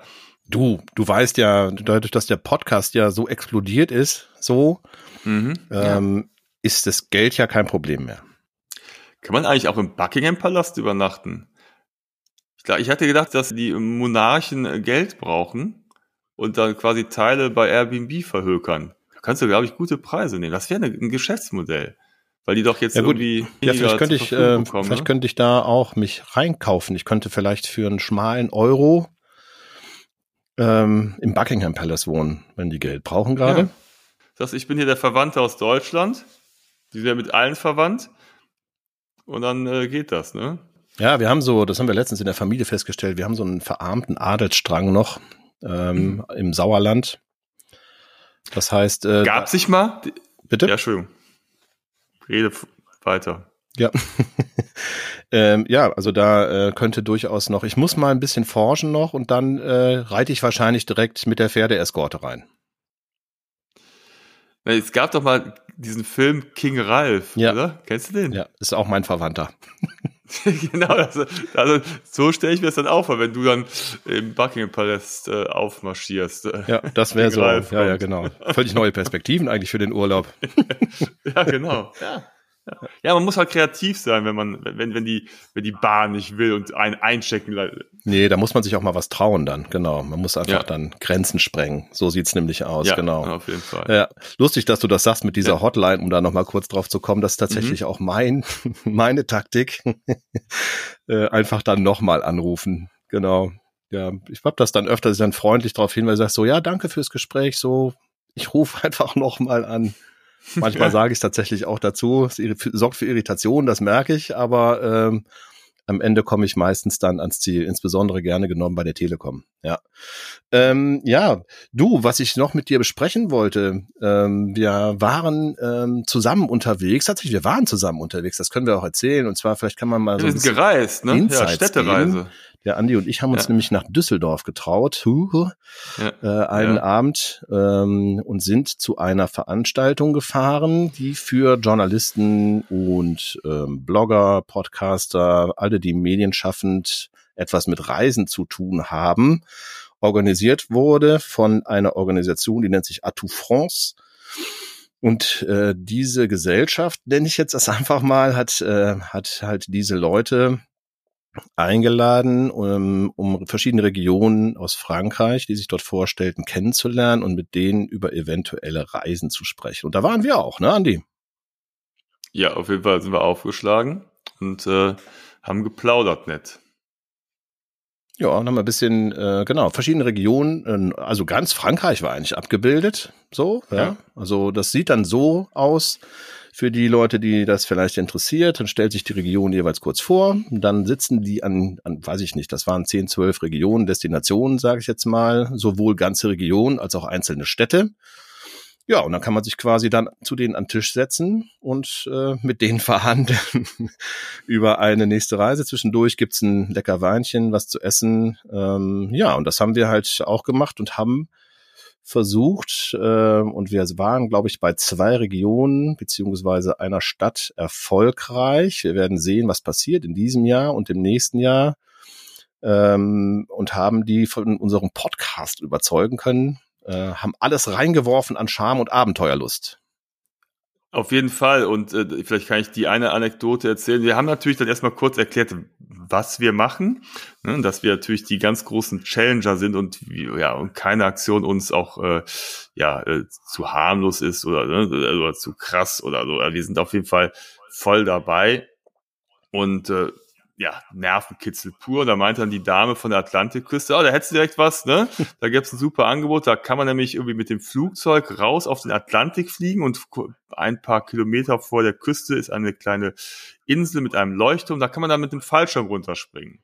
S2: Du, du weißt ja, dadurch, dass der Podcast ja so explodiert ist, so,
S1: Mhm.
S2: ähm, ist das Geld ja kein Problem mehr.
S1: Kann man eigentlich auch im Buckingham Palast übernachten? Ich, hatte gedacht, dass die Monarchen äh, Geld brauchen und dann quasi Teile bei Airbnb verhökern. Da kannst du, glaube ich, gute Preise nehmen. Das wäre ne- ein Geschäftsmodell. Weil die doch jetzt
S2: Ja, gut.
S1: irgendwie
S2: Ja, vielleicht könnte ich,
S1: Verfügung
S2: äh,
S1: bekommen,
S2: vielleicht
S1: ne?
S2: könnte ich da auch mich reinkaufen. Ich könnte vielleicht für einen schmalen Euro ähm, im Buckingham Palace wohnen, wenn die Geld brauchen gerade.
S1: Ja. Das heißt, ich bin hier der Verwandte aus Deutschland. Die sind ja mit allen verwandt. Und dann äh, geht das, ne?
S2: Ja. wir haben so, das haben wir letztens in der Familie festgestellt, wir haben so einen verarmten Adelsstrang noch ähm, im Sauerland. Das heißt, äh,
S1: Gab sich mal?
S2: bitte?
S1: Ja, Entschuldigung. Rede weiter.
S2: Ja. ähm, ja, also da äh, könnte durchaus noch, ich muss mal ein bisschen forschen noch und dann äh, reite ich wahrscheinlich direkt mit der Pferdeeskorte rein.
S1: Es gab doch mal diesen Film King Ralph,
S2: Ja.
S1: oder? Kennst du den?
S2: Ja, ist auch mein Verwandter.
S1: genau, also, also so stelle ich mir das dann auch vor, wenn du dann im Buckingham Palace äh, aufmarschierst. äh.
S2: Ja, das wäre so.
S1: Ralph
S2: Ja, ja, genau. Völlig neue Perspektiven eigentlich für den Urlaub.
S1: ja, genau. Ja. Ja. man muss halt kreativ sein, wenn man, wenn, wenn die, wenn die Bahn nicht will und einen einchecken.
S2: Nee, da muss man sich auch mal was trauen dann, genau. Man muss einfach
S1: Ja.
S2: dann Grenzen sprengen. So sieht's nämlich aus,
S1: Ja,
S2: genau.
S1: auf jeden Fall.
S2: Ja, lustig, dass du das sagst mit dieser
S1: Ja. Mhm.
S2: Hotline, um da nochmal kurz drauf zu kommen. Das ist tatsächlich auch mein, meine Taktik. äh, einfach dann nochmal anrufen. Genau. Ja, ich hab das dann öfter dann freundlich darauf hin, weil du sagst so, ja, danke fürs Gespräch, so, ich rufe einfach nochmal an. Manchmal
S1: Ja.
S2: sage ich es tatsächlich auch dazu. Es sorgt für Irritation, das merke ich, aber ähm, am Ende komme ich meistens dann ans Ziel, insbesondere gerne genommen bei der Telekom. Ja, ähm, ja, du, was ich noch mit dir besprechen wollte, ähm, wir waren ähm, zusammen unterwegs. Tatsächlich, wir waren zusammen unterwegs. Das können wir auch erzählen. Und zwar, vielleicht kann man mal so
S1: wir sind gereist, ne? Ja,
S2: Insights
S1: Städtereise.
S2: Der Andi und ich haben uns
S1: Ja.
S2: nämlich nach Düsseldorf getraut, huh,
S1: Ja.
S2: äh, einen
S1: Ja.
S2: Abend ähm, und sind zu einer Veranstaltung gefahren, die für Journalisten und ähm, Blogger, Podcaster, alle, die medienschaffend etwas mit Reisen zu tun haben, organisiert wurde von einer Organisation, die nennt sich Atout France. Und äh, diese Gesellschaft, nenne ich jetzt das einfach mal, hat, äh, hat halt diese Leute eingeladen, um, um verschiedene Regionen aus Frankreich, die sich dort vorstellten, kennenzulernen und mit denen über eventuelle Reisen zu sprechen. Und da waren wir auch, ne, Andi?
S1: Ja, auf jeden Fall sind wir aufgeschlagen und äh, haben geplaudert nett.
S2: Ja, dann haben ein bisschen, äh, genau, verschiedene Regionen, äh, also ganz Frankreich war eigentlich abgebildet, so, ja.
S1: Ja.
S2: Also das sieht dann so aus für die Leute, die das vielleicht interessiert, dann stellt sich die Region jeweils kurz vor, dann sitzen die an, an weiß ich nicht, das waren 10, 12 Regionen, Destinationen, sage ich jetzt mal, sowohl ganze Regionen als auch einzelne Städte. Ja, und dann kann man sich quasi dann zu denen an den Tisch setzen und äh, mit denen verhandeln über eine nächste Reise. Zwischendurch gibt's ein lecker Weinchen, was zu essen. Ähm, ja, und das haben wir halt auch gemacht und haben versucht, äh, und wir waren, glaube ich, bei zwei Regionen beziehungsweise einer Stadt erfolgreich. Wir werden sehen, was passiert in diesem Jahr und im nächsten Jahr ähm, und haben die von unserem Podcast überzeugen können, äh, haben alles reingeworfen an Charme und Abenteuerlust.
S1: Auf jeden Fall. Und äh, vielleicht kann ich die eine Anekdote erzählen. Wir haben natürlich dann erstmal kurz erklärt, was wir machen, ne, dass wir natürlich die ganz großen Challenger sind und ja und keine Aktion uns auch äh, ja äh, zu harmlos ist oder, ne, oder zu krass oder so. Wir sind auf jeden Fall voll dabei und äh, ja, Nervenkitzel pur. Da meinte dann die Dame von der Atlantikküste, oh, da hättest du direkt was, ne? Da gibt's ein super Angebot. Da kann man nämlich irgendwie mit dem Flugzeug raus auf den Atlantik fliegen und ein paar Kilometer vor der Küste ist eine kleine Insel mit einem Leuchtturm. Da kann man dann mit dem Fallschirm runterspringen.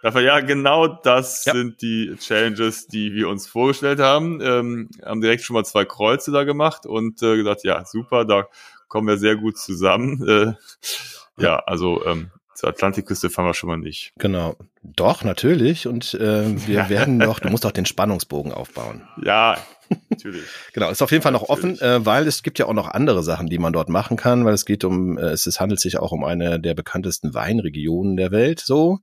S1: Dafür, ja, genau das
S2: Ja.
S1: sind die Challenges, die wir uns vorgestellt haben. Ähm, haben direkt schon mal zwei Kreuze da gemacht und äh, gesagt, ja, super, da kommen wir sehr gut zusammen. Äh, ja, also ähm, zur Atlantikküste fahren wir schon mal nicht.
S2: Genau. Doch, natürlich. Und äh, wir werden doch, du musst doch den Spannungsbogen aufbauen.
S1: Ja, natürlich.
S2: Genau, ist auf jeden Fall noch offen,
S1: Natürlich.
S2: äh, weil es gibt ja auch noch andere Sachen, die man dort machen kann, weil es geht um, äh, es, es handelt sich auch um eine der bekanntesten Weinregionen der Welt. So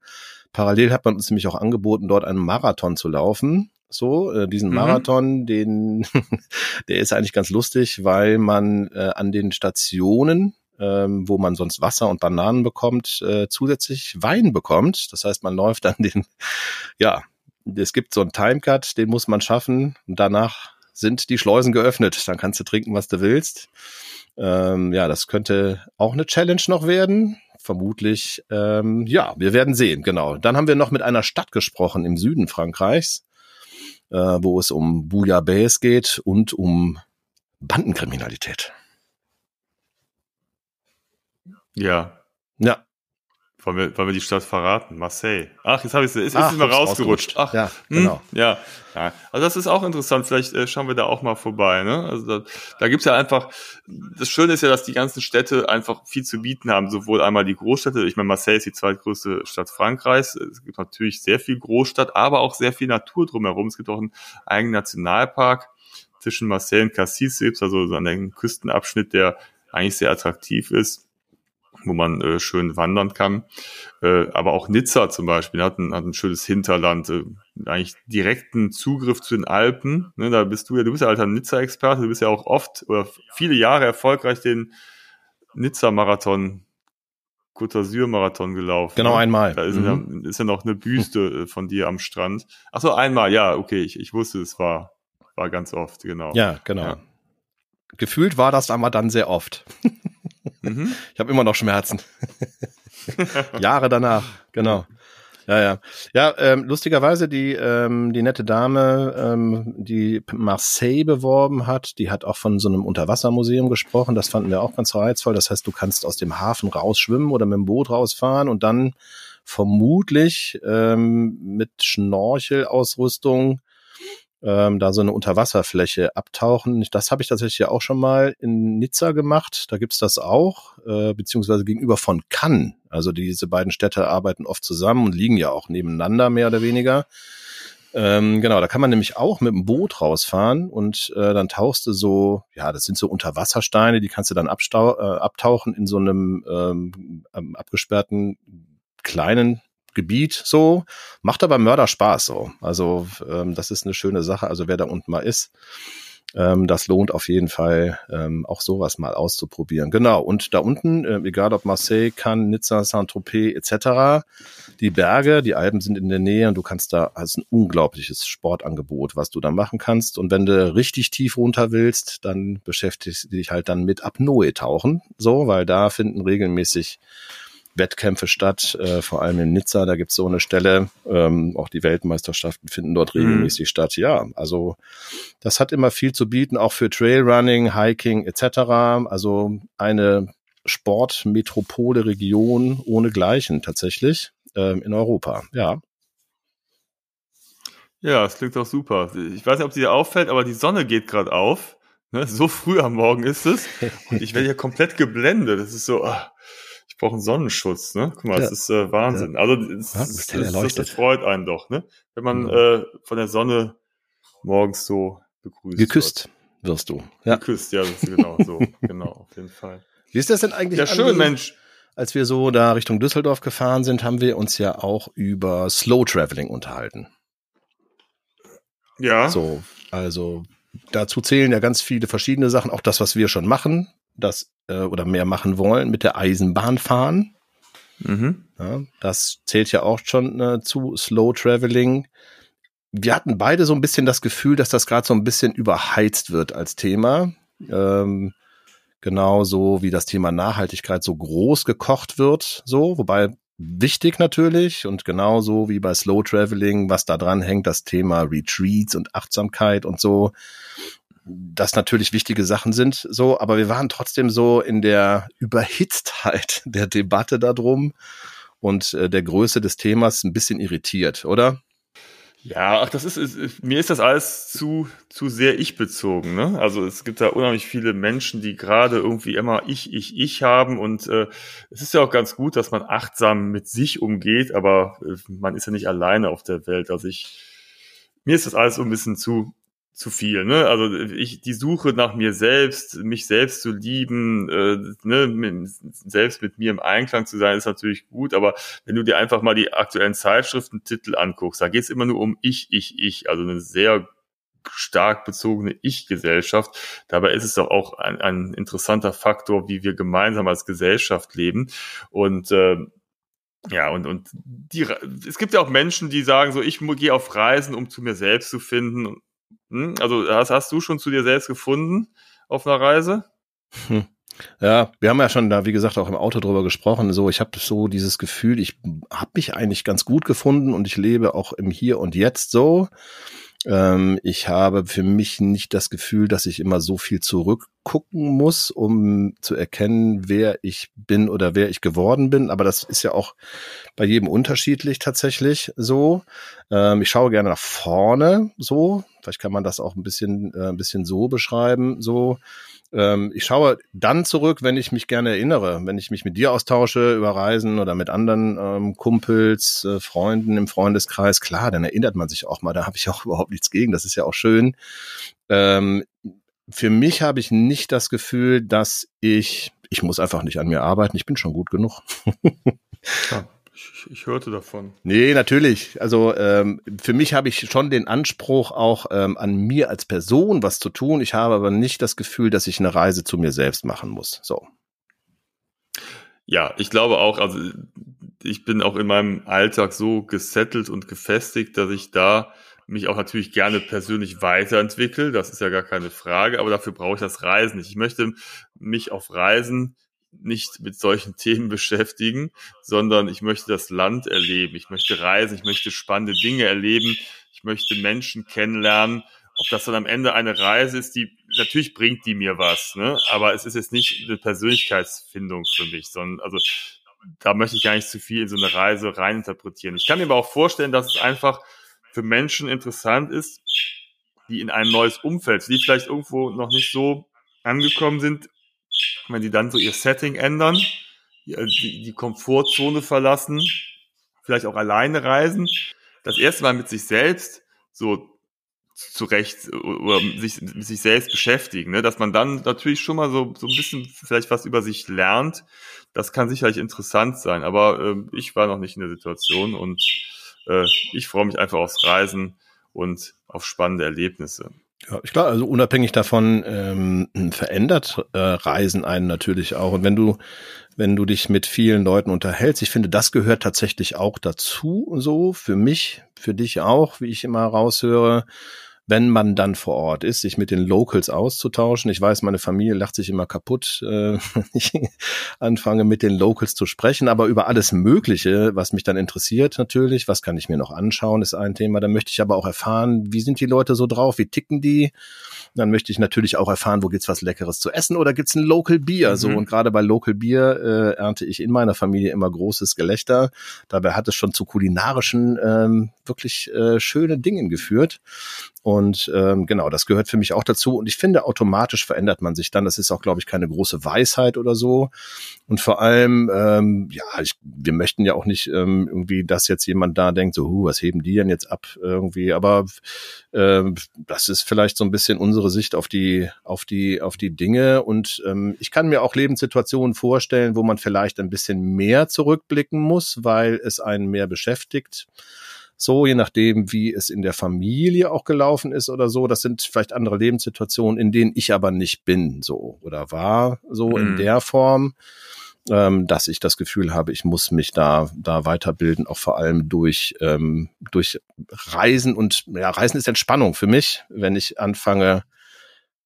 S2: parallel hat man uns nämlich auch angeboten, dort einen Marathon zu laufen. So äh, diesen
S1: Mhm.
S2: Marathon, den, der ist eigentlich ganz lustig, weil man äh, an den Stationen ähm, wo man sonst Wasser und Bananen bekommt, äh, zusätzlich Wein bekommt. Das heißt, man läuft an den, ja, es gibt so einen Timecut, den muss man schaffen. Und danach sind die Schleusen geöffnet. Dann kannst du trinken, was du willst. Ähm, ja, das könnte auch eine Challenge noch werden. Vermutlich, ähm, ja, wir werden sehen, genau. Dann haben wir noch mit einer Stadt gesprochen im Süden Frankreichs, äh, wo es um Bouillabaisse geht und um Bandenkriminalität.
S1: Ja.
S2: Ja,
S1: Wollen wir, wollen wir die Stadt verraten? Marseille. Ach, jetzt habe ich es. Es ist
S2: Ach, ist
S1: rausgerutscht. Ach,
S2: Ja,
S1: hm,
S2: genau.
S1: ja, ja. Also das ist auch interessant. Vielleicht äh, schauen wir da auch mal vorbei. Ne? Also da, da gibt's ja einfach. Das Schöne ist ja, dass die ganzen Städte einfach viel zu bieten haben. Sowohl einmal die Großstädte. Ich meine, Marseille ist die zweitgrößte Stadt Frankreichs. Es gibt natürlich sehr viel Großstadt, aber auch sehr viel Natur drumherum. Es gibt auch einen eigenen Nationalpark zwischen Marseille und Cassis. Also so einen Küstenabschnitt, der eigentlich sehr attraktiv ist wo man äh, schön wandern kann. Äh, aber auch Nizza zum Beispiel hat ein, hat ein schönes Hinterland, äh, eigentlich direkten Zugriff zu den Alpen. Ne, da bist du ja, du bist ja alter Nizza-Experte, du bist ja auch oft oder viele Jahre erfolgreich den Nizza-Marathon, Côte d'Azur-Marathon gelaufen.
S2: Genau
S1: ne?
S2: einmal.
S1: Da ist,
S2: Mhm.
S1: ja, ist ja noch eine Büste äh, von dir am Strand. Ach so, einmal, ja, okay, ich, ich wusste, es war, war ganz oft, genau.
S2: Ja, genau.
S1: Ja.
S2: Gefühlt war das aber dann sehr oft.
S1: Mhm.
S2: Ich habe immer noch Schmerzen. Jahre danach, genau. Ja, ja. Ja, ähm, lustigerweise, die, ähm, die nette Dame, ähm, die Marseille beworben hat, die hat auch von so einem Unterwassermuseum gesprochen. Das fanden wir auch ganz reizvoll. Das heißt, du kannst aus dem Hafen rausschwimmen oder mit dem Boot rausfahren und dann vermutlich ähm, mit Schnorchelausrüstung ähm, da so eine Unterwasserfläche abtauchen. Das habe ich tatsächlich ja auch schon mal in Nizza gemacht. Da gibt's das auch, äh, beziehungsweise gegenüber von Cannes. Also diese beiden Städte arbeiten oft zusammen und liegen ja auch nebeneinander, mehr oder weniger. Ähm, genau, da kann man nämlich auch mit dem Boot rausfahren und äh, dann tauchst du so, ja, das sind so Unterwassersteine, die kannst du dann abstau äh, abtauchen in so einem ähm, abgesperrten kleinen Gebiet so, macht aber Mörder Spaß so. Also ähm, das ist eine schöne Sache. Also wer da unten mal ist, ähm, das lohnt auf jeden Fall, ähm, auch sowas mal auszuprobieren. Genau. Und da unten, äh, egal ob Marseille, Cannes, Nizza, Saint-Tropez etc., die Berge, die Alpen sind in der Nähe und du kannst da, hast ein unglaubliches Sportangebot, was du da machen kannst. Und wenn du richtig tief runter willst, dann beschäftigst du dich halt dann mit Apnoe-Tauchen, so, weil da finden regelmäßig Wettkämpfe statt, äh, vor allem in Nizza, da gibt's so eine Stelle, ähm, auch die Weltmeisterschaften finden dort
S1: Mhm.
S2: regelmäßig statt. Ja, also das hat immer viel zu bieten, auch für Trailrunning, Hiking etc. Also eine Sportmetropole, Region ohnegleichen tatsächlich ähm, in Europa. Ja,
S1: Ja, das klingt doch super. Ich weiß nicht, ob sie dir auffällt, aber die Sonne geht gerade auf. Ne? So früh am Morgen ist es. Und ich werde hier komplett geblendet. Das ist so, ah, ich brauche einen Sonnenschutz. Ne? Guck mal, das
S2: Ja.
S1: ist äh, Wahnsinn. Also es,
S2: Ja,
S1: das, das, das, das freut einen doch, ne? wenn man
S2: Ja.
S1: äh, von der Sonne morgens so begrüßt
S2: geküsst wirst du.
S1: Wird.
S2: Ja.
S1: Geküsst, ja, das ist genau so. genau, auf jeden Fall.
S2: Wie ist das denn eigentlich?
S1: Ja, schön? Mensch.
S2: Als wir so da Richtung Düsseldorf gefahren sind, haben wir uns ja auch über Slow Traveling unterhalten.
S1: Ja,
S2: So, also dazu zählen ja ganz viele verschiedene Sachen, auch das, was wir schon machen, das äh, oder mehr machen wollen, mit der Eisenbahn fahren.
S1: mhm.
S2: Ja, das zählt ja auch schon äh, zu Slow Traveling. Wir hatten beide so ein bisschen das Gefühl, dass das gerade so ein bisschen überheizt wird als Thema. Ähm, genauso wie das Thema Nachhaltigkeit so groß gekocht wird, so, wobei wichtig natürlich und genauso wie bei Slow Traveling, was da dran hängt, das Thema Retreats und Achtsamkeit und so, das natürlich wichtige Sachen sind, so, aber wir waren trotzdem so in der Überhitztheit der Debatte darum und äh, der Größe des Themas ein bisschen irritiert, oder?
S1: Ja, ach, das ist, ist, mir ist das alles zu, zu sehr ich-bezogen, ne? Also es gibt da unheimlich viele Menschen, die gerade irgendwie immer ich, ich, ich haben und äh, es ist ja auch ganz gut, dass man achtsam mit sich umgeht, aber äh, man ist ja nicht alleine auf der Welt. Also ich, mir ist das alles so ein bisschen zu, zu viel, ne? Also ich, die Suche nach mir selbst, mich selbst zu lieben, äh, ne, mit, selbst mit mir im Einklang zu sein, ist natürlich gut, aber wenn du dir einfach mal die aktuellen Zeitschriftentitel anguckst, da geht es immer nur um ich, ich, ich, also eine sehr stark bezogene Ich-Gesellschaft. Dabei ist es doch auch ein, ein interessanter Faktor, wie wir gemeinsam als Gesellschaft leben. Und äh, ja, und, und die, es gibt ja auch Menschen, die sagen so, ich gehe auf Reisen, um zu mir selbst zu finden. Hm? Also hast, hast du schon zu dir selbst gefunden auf einer Reise?
S2: Ja, wir haben ja schon da, wie gesagt, auch im Auto drüber gesprochen. So, ich habe so dieses Gefühl, ich habe mich eigentlich ganz gut gefunden und ich lebe auch im Hier und Jetzt so. Ähm, ich habe für mich nicht das Gefühl, dass ich immer so viel zurückgucken muss, um zu erkennen, wer ich bin oder wer ich geworden bin. Aber das ist ja auch bei jedem unterschiedlich tatsächlich so. Ähm, ich schaue gerne nach vorne so. Vielleicht kann man das auch ein bisschen, äh, ein bisschen so beschreiben so. Ähm, ich schaue dann zurück, wenn ich mich gerne erinnere, wenn ich mich mit dir austausche über Reisen oder mit anderen ähm, Kumpels, äh, Freunden im Freundeskreis. Klar, dann erinnert man sich auch mal. Da habe ich auch überhaupt nichts gegen. Das ist ja auch schön. Ähm, für mich habe ich nicht das Gefühl, dass ich, ich muss einfach nicht an mir arbeiten. Ich bin schon gut genug.
S1: Ja, ich, ich hörte davon.
S2: Nee, natürlich. Also ähm, für mich habe ich schon den Anspruch, auch ähm, an mir als Person was zu tun. Ich habe aber nicht das Gefühl, dass ich eine Reise zu mir selbst machen muss. So.
S1: Ja, ich glaube auch, also ich bin auch in meinem Alltag so gesettelt und gefestigt, dass ich da mich auch natürlich gerne persönlich weiterentwickle. Das ist ja gar keine Frage, aber dafür brauche ich das Reisen nicht. Ich möchte mich auf Reisen nicht mit solchen Themen beschäftigen, sondern ich möchte das Land erleben. Ich möchte reisen, ich möchte spannende Dinge erleben. Ich möchte Menschen kennenlernen. Ob das dann am Ende eine Reise ist, die natürlich bringt die mir was, ne? Aber es ist jetzt nicht eine Persönlichkeitsfindung für mich, sondern also da möchte ich gar nicht zu viel in so eine Reise reininterpretieren. Ich kann mir aber auch vorstellen, dass es einfach für Menschen interessant ist, die in ein neues Umfeld, die vielleicht irgendwo noch nicht so angekommen sind, wenn die dann so ihr Setting ändern, die, die Komfortzone verlassen, vielleicht auch alleine reisen, das erste Mal mit sich selbst so zurecht oder sich mit sich selbst beschäftigen, ne? dass man dann natürlich schon mal so so ein bisschen vielleicht was über sich lernt. Das kann sicherlich interessant sein, aber äh, ich war noch nicht in der Situation und äh, ich freue mich einfach aufs Reisen und auf spannende Erlebnisse.
S2: Ja, ich glaube, also unabhängig davon ähm, verändert äh, Reisen einen natürlich auch. Und wenn du, wenn du dich mit vielen Leuten unterhältst, ich finde, das gehört tatsächlich auch dazu, so für mich, für dich auch, wie ich immer raushöre wenn man dann vor Ort ist, sich mit den Locals auszutauschen. Ich weiß, meine Familie lacht sich immer kaputt, äh, wenn ich anfange mit den Locals zu sprechen, aber über alles Mögliche, was mich dann interessiert natürlich, was kann ich mir noch anschauen, ist ein Thema. Da möchte ich aber auch erfahren, wie sind die Leute so drauf, wie ticken die. Dann möchte ich natürlich auch erfahren, wo gibt's was Leckeres zu essen oder gibt's ein Local Bier. Mhm. So und gerade bei Local Bier äh, ernte ich in meiner Familie immer großes Gelächter. Dabei hat es schon zu kulinarischen ähm, wirklich äh, schönen Dingen geführt. Und ähm, genau, das gehört für mich auch dazu. Und ich finde, automatisch verändert man sich dann. Das ist auch, glaube ich, keine große Weisheit oder so. Und vor allem, ähm, ja, ich, wir möchten ja auch nicht ähm, irgendwie, dass jetzt jemand da denkt, so, huh, was heben die denn jetzt ab irgendwie. Aber ähm, das ist vielleicht so ein bisschen unsere Sicht auf die, auf die, auf die Dinge. Und ähm, ich kann mir auch Lebenssituationen vorstellen, wo man vielleicht ein bisschen mehr zurückblicken muss, weil es einen mehr beschäftigt so, je nachdem, wie es in der Familie auch gelaufen ist oder so. Das sind vielleicht andere Lebenssituationen, in denen ich aber nicht bin, so oder war, so mhm. in der Form, ähm, dass ich das Gefühl habe, ich muss mich da da weiterbilden, auch vor allem durch ähm, durch Reisen und ja, Reisen ist Entspannung für mich, wenn ich anfange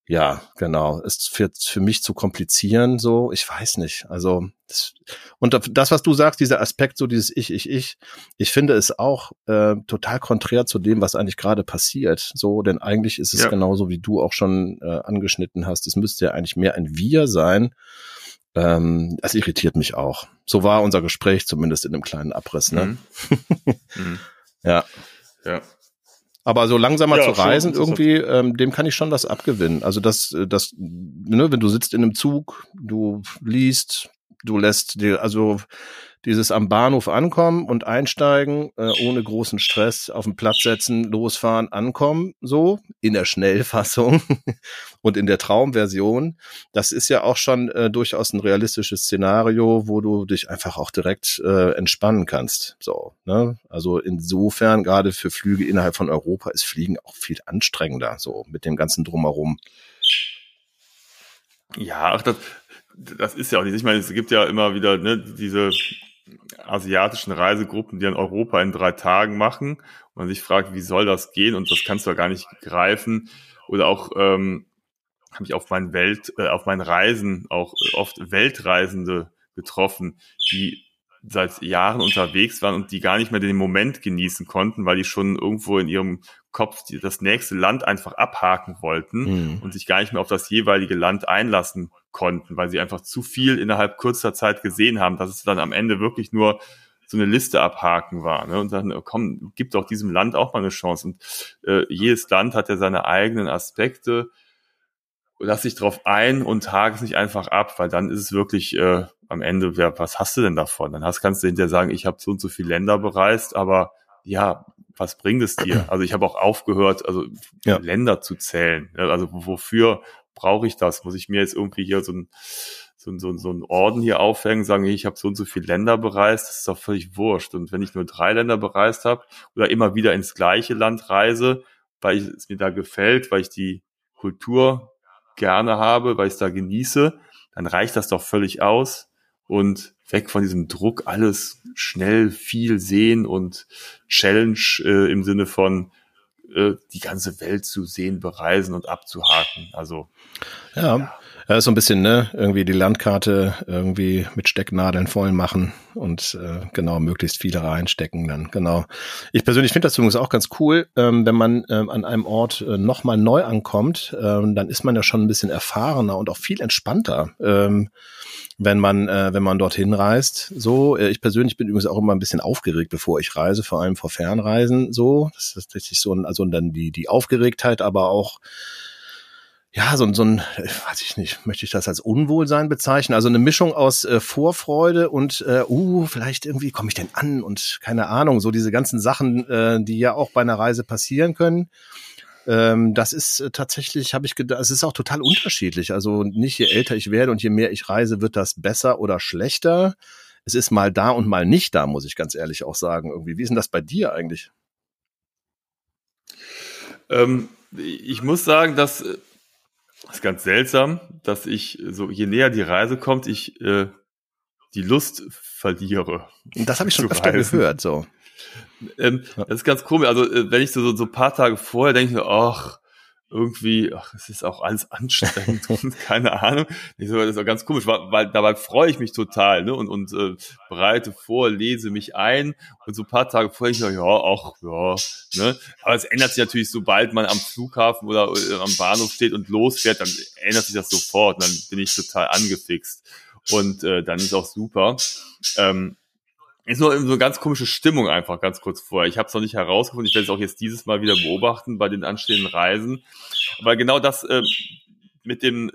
S2: ja, genau. Es wird für mich zu komplizieren, so, ich weiß nicht. Also, das, und das, was du sagst, dieser Aspekt, so dieses Ich, Ich, Ich, ich finde es auch äh, total konträr zu dem, was eigentlich gerade passiert. So, denn eigentlich ist es ja. genauso, wie du auch schon äh, angeschnitten hast. Es müsste ja eigentlich mehr ein Wir sein. Ähm, das irritiert mich auch. So war unser Gespräch zumindest in einem kleinen Abriss, ne? Mhm. mhm. Ja. Ja. Aber so langsamer ja, zu reisen irgendwie, ähm, dem kann ich schon was abgewinnen. Also das, äh, das, ne, wenn du sitzt in einem Zug, du liest, du lässt dir, also dieses am Bahnhof ankommen und einsteigen, äh, ohne großen Stress, auf den Platz setzen, losfahren, ankommen, so in der Schnellfassung und in der Traumversion. Das ist ja auch schon äh, durchaus ein realistisches Szenario, wo du dich einfach auch direkt äh, entspannen kannst. So, ne? Also insofern gerade für Flüge innerhalb von Europa ist Fliegen auch viel anstrengender, so mit dem ganzen drumherum.
S1: Ja, ach, das, das ist ja auch nicht. Ich meine, es gibt ja immer wieder ne, diese asiatischen Reisegruppen, die in Europa in drei Tagen machen und man sich fragt, wie soll das gehen und das kannst du ja gar nicht greifen. Oder auch ähm, habe ich auf meinen Welt, äh, auf meinen Reisen auch oft Weltreisende getroffen, die seit Jahren unterwegs waren und die gar nicht mehr den Moment genießen konnten, weil die schon irgendwo in ihrem Kopf das nächste Land einfach abhaken wollten mhm. und sich gar nicht mehr auf das jeweilige Land einlassen konnten, weil sie einfach zu viel innerhalb kurzer Zeit gesehen haben, dass es dann am Ende wirklich nur so eine Liste abhaken war. Ne? Und dann, komm, gib doch diesem Land auch mal eine Chance. Und äh, jedes Land hat ja seine eigenen Aspekte. Lass dich drauf ein und hake es nicht einfach ab, weil dann ist es wirklich äh, am Ende, ja, was hast du denn davon? Dann hast, kannst du hinterher sagen, ich habe so und so viele Länder bereist, aber ja, was bringt es dir? Also ich habe auch aufgehört, also ja. Länder zu zählen. Also wofür brauche ich das? Muss ich mir jetzt irgendwie hier so ein so, so, so ein Orden hier aufhängen, sagen, ich habe so und so viele Länder bereist, das ist doch völlig wurscht. Und wenn ich nur drei Länder bereist habe oder immer wieder ins gleiche Land reise, weil ich, es mir da gefällt, weil ich die Kultur gerne habe, weil ich es da genieße, dann reicht das doch völlig aus und weg von diesem Druck, alles schnell viel sehen und Challenge äh, im Sinne von die ganze Welt zu sehen, bereisen und abzuhaken. Also
S2: ja. ja. Ja, so ein bisschen, ne, irgendwie die Landkarte irgendwie mit Stecknadeln voll machen und äh, genau möglichst viele reinstecken dann, genau. Ich persönlich finde das übrigens auch ganz cool, ähm, wenn man ähm, an einem Ort äh, nochmal neu ankommt, ähm, dann ist man ja schon ein bisschen erfahrener und auch viel entspannter. Ähm, wenn man, äh, wenn man dorthin reist. So, äh, ich persönlich bin übrigens auch immer ein bisschen aufgeregt, bevor ich reise, vor allem vor Fernreisen. So, das ist richtig so, ein, also dann die die Aufgeregtheit, aber auch ja, so, so ein, weiß ich nicht, möchte ich das als Unwohlsein bezeichnen? Also eine Mischung aus äh, Vorfreude und, äh, uh, vielleicht irgendwie komme ich denn an und keine Ahnung, so diese ganzen Sachen, äh, die ja auch bei einer Reise passieren können. Ähm, das ist äh, tatsächlich, habe ich gedacht, es ist auch total unterschiedlich. Also nicht je älter ich werde und je mehr ich reise, wird das besser oder schlechter. Es ist mal da und mal nicht da, muss ich ganz ehrlich auch sagen. Irgendwie, wie ist denn das bei dir eigentlich?
S1: Ähm, ich muss sagen, dass äh, das ist ganz seltsam, dass ich so je näher die Reise kommt, ich äh, die Lust verliere.
S2: Das habe ich schon öfter
S1: reisen.
S2: gehört. So.
S1: Ähm, das ist ganz komisch. Also äh, wenn ich so so so ein paar Tage vorher denke, ach irgendwie, ach, es ist auch alles anstrengend und keine Ahnung. Ich so, das ist auch ganz komisch, weil, weil dabei freue ich mich total ne? und, und äh, bereite vor, lese mich ein und so ein paar Tage vorher ich so, ja, ach, ja, ne? Aber es ändert sich natürlich, sobald man am Flughafen oder äh, am Bahnhof steht und losfährt, dann ändert sich das sofort und dann bin ich total angefixt und äh, dann ist auch super. Ähm, ist nur so eine ganz komische Stimmung einfach ganz kurz vorher. Ich habe es noch nicht herausgefunden. Ich werde es auch jetzt dieses Mal wieder beobachten bei den anstehenden Reisen. Aber genau das äh, mit dem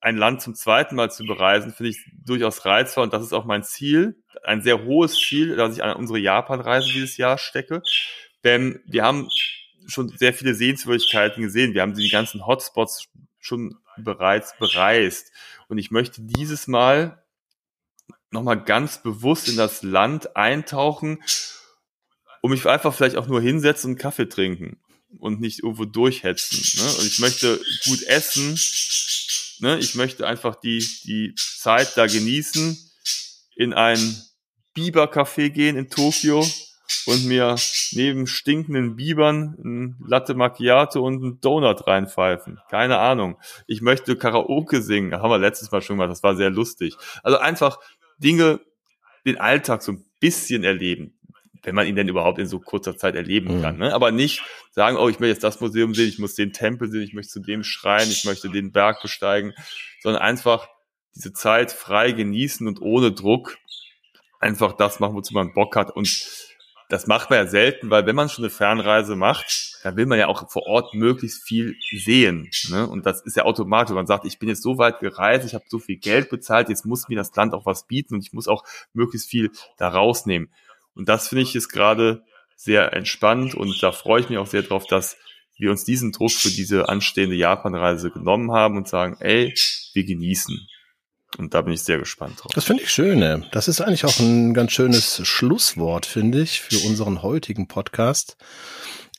S1: ein Land zum zweiten Mal zu bereisen, finde ich durchaus reizvoll und das ist auch mein Ziel, ein sehr hohes Ziel, das ich an unsere Japan-Reise dieses Jahr stecke. Denn wir haben schon sehr viele Sehenswürdigkeiten gesehen. Wir haben die ganzen Hotspots schon bereits bereist. Und ich möchte dieses Mal nochmal ganz bewusst in das Land eintauchen und mich einfach vielleicht auch nur hinsetzen und Kaffee trinken und nicht irgendwo durchhetzen. Ne? Und ich möchte gut essen. Ne? Ich möchte einfach die, die Zeit da genießen, in ein Biber-Café gehen in Tokio und mir neben stinkenden Bibern ein Latte Macchiato und einen Donut reinpfeifen. Keine Ahnung. Ich möchte Karaoke singen. Haben wir letztes Mal schon gemacht. Das war sehr lustig. Also einfach Dinge, den Alltag so ein bisschen erleben, wenn man ihn denn überhaupt in so kurzer Zeit erleben
S2: Mhm.
S1: kann. Ne? Aber nicht sagen, oh, ich möchte jetzt das Museum sehen, ich muss den Tempel sehen, ich möchte zu dem Schrein, ich möchte den Berg besteigen, sondern einfach diese Zeit frei genießen und ohne Druck einfach das machen, wozu man Bock hat. Und das macht man ja selten, weil wenn man schon eine Fernreise macht, dann will man ja auch vor Ort möglichst viel sehen. Ne? Und das ist ja automatisch. Man sagt, ich bin jetzt so weit gereist, ich habe so viel Geld bezahlt, jetzt muss mir das Land auch was bieten und ich muss auch möglichst viel da rausnehmen. Und das finde ich ist gerade sehr entspannt und da freue ich mich auch sehr drauf, dass wir uns diesen Druck für diese anstehende Japanreise genommen haben und sagen, ey, wir genießen. Und da bin ich sehr gespannt drauf.
S2: Das finde ich schön. Ne? Das ist eigentlich auch ein ganz schönes Schlusswort, finde ich, für unseren heutigen Podcast.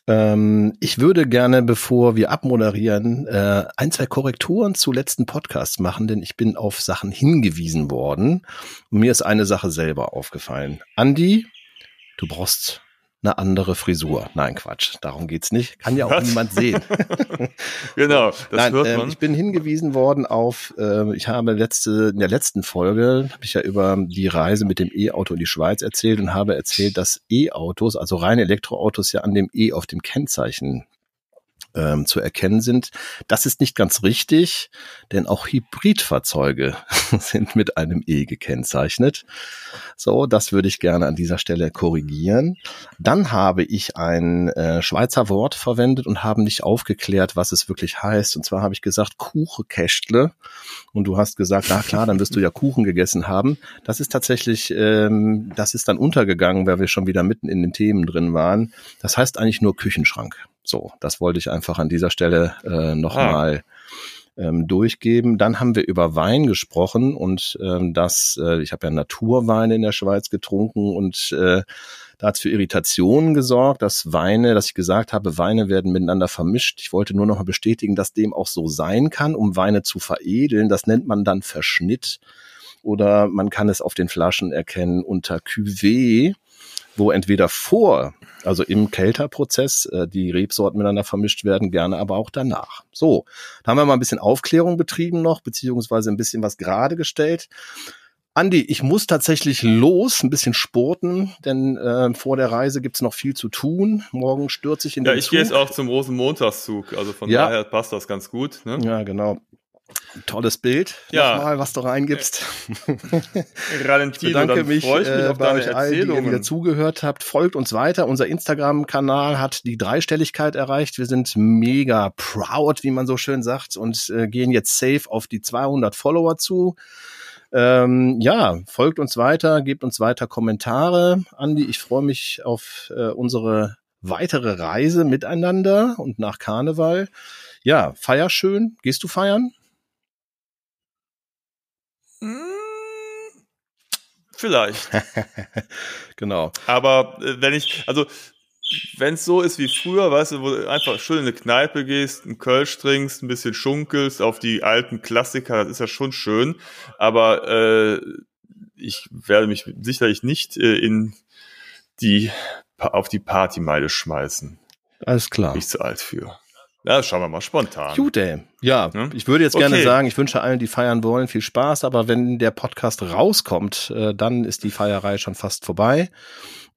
S2: Ähm, ich würde gerne, bevor wir abmoderieren, äh, ein, zwei Korrekturen zu letzten Podcasts machen, denn ich bin auf Sachen hingewiesen worden. Und mir ist eine Sache selber aufgefallen. Andi, du brauchst eine andere Frisur. Nein, Quatsch, darum geht's nicht. Kann ja auch
S1: Was?
S2: niemand sehen.
S1: Genau, das
S2: Nein,
S1: hört
S2: ähm,
S1: man.
S2: ich bin hingewiesen worden auf, äh, ich habe letzte, in der letzten Folge, habe ich ja über die Reise mit dem E-Auto in die Schweiz erzählt und habe erzählt, dass E-Autos, also reine Elektroautos ja an dem E auf dem Kennzeichen ähm, zu erkennen sind. Das ist nicht ganz richtig, denn auch Hybridfahrzeuge sind mit einem E gekennzeichnet. So, das würde ich gerne an dieser Stelle korrigieren. Dann habe ich ein äh, Schweizer Wort verwendet und habe nicht aufgeklärt, was es wirklich heißt. Und zwar habe ich gesagt Kuchekästle. Und du hast gesagt, na klar, dann wirst du ja Kuchen gegessen haben. Das ist tatsächlich, ähm, das ist dann untergegangen, weil wir schon wieder mitten in den Themen drin waren. Das heißt eigentlich nur Küchenschrank. So, das wollte ich einfach an dieser Stelle äh, nochmal ähm, durchgeben. Dann haben wir über Wein gesprochen und ähm, das, äh, ich habe ja Naturweine in der Schweiz getrunken und äh, da hat es für Irritationen gesorgt, dass Weine, dass ich gesagt habe, Weine werden miteinander vermischt. Ich wollte nur noch mal bestätigen, dass dem auch so sein kann, um Weine zu veredeln. Das nennt man dann Verschnitt oder man kann es auf den Flaschen erkennen unter Cuvée, wo entweder vor, also im Kelterprozess, äh, die Rebsorten miteinander vermischt werden, gerne aber auch danach. So, da haben wir mal ein bisschen Aufklärung betrieben noch, beziehungsweise ein bisschen was gerade gestellt. Andi, ich muss tatsächlich los, ein bisschen spurten, denn äh, vor der Reise gibt's noch viel zu tun. Morgen stürze ich in
S1: Ja,
S2: den
S1: ich
S2: Zug.
S1: gehe jetzt auch zum Rosenmontagszug, also von
S2: Ja.
S1: daher passt das ganz gut. Ne?
S2: Ja, genau. Tolles Bild.
S1: Ja.
S2: Nochmal, was du reingibst. Ich
S1: Valentino,
S2: bedanke
S1: dann
S2: mich,
S1: freue ich mich
S2: äh,
S1: auf
S2: bei
S1: deine
S2: euch allen, die ihr wieder zugehört habt. Folgt uns weiter. Unser Instagram-Kanal hat die Dreistelligkeit erreicht. Wir sind mega proud, wie man so schön sagt, und äh, gehen jetzt safe auf die 200 Follower zu. Ähm, ja, folgt uns weiter, gebt uns weiter Kommentare. Andi, ich freue mich auf äh, unsere weitere Reise miteinander und nach Karneval. Ja, feier schön. Gehst du feiern?
S1: Vielleicht.
S2: genau.
S1: Aber äh, wenn ich, also wenn es so ist wie früher, weißt du, wo du einfach schön in eine Kneipe gehst, einen Kölsch trinkst, ein bisschen schunkelst auf die alten Klassiker, das ist ja schon schön. Aber äh, ich werde mich sicherlich nicht äh, in die auf die Partymeile schmeißen.
S2: Alles klar.
S1: Bin ich zu alt für. Ja, schauen wir mal spontan.
S2: Gut, ey. Ja,
S1: Ne?
S2: ich würde jetzt gerne
S1: Okay.
S2: sagen, ich wünsche allen, die feiern wollen, viel Spaß, aber wenn der Podcast rauskommt, äh, dann ist die Feierei schon fast vorbei.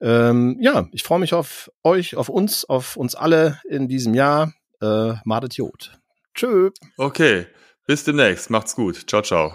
S2: Ähm, ja, ich freue mich auf euch, auf uns, auf uns alle in diesem Jahr. Äh, Madet Jod. Tschö.
S1: Okay, bis demnächst. Macht's gut. Ciao, ciao.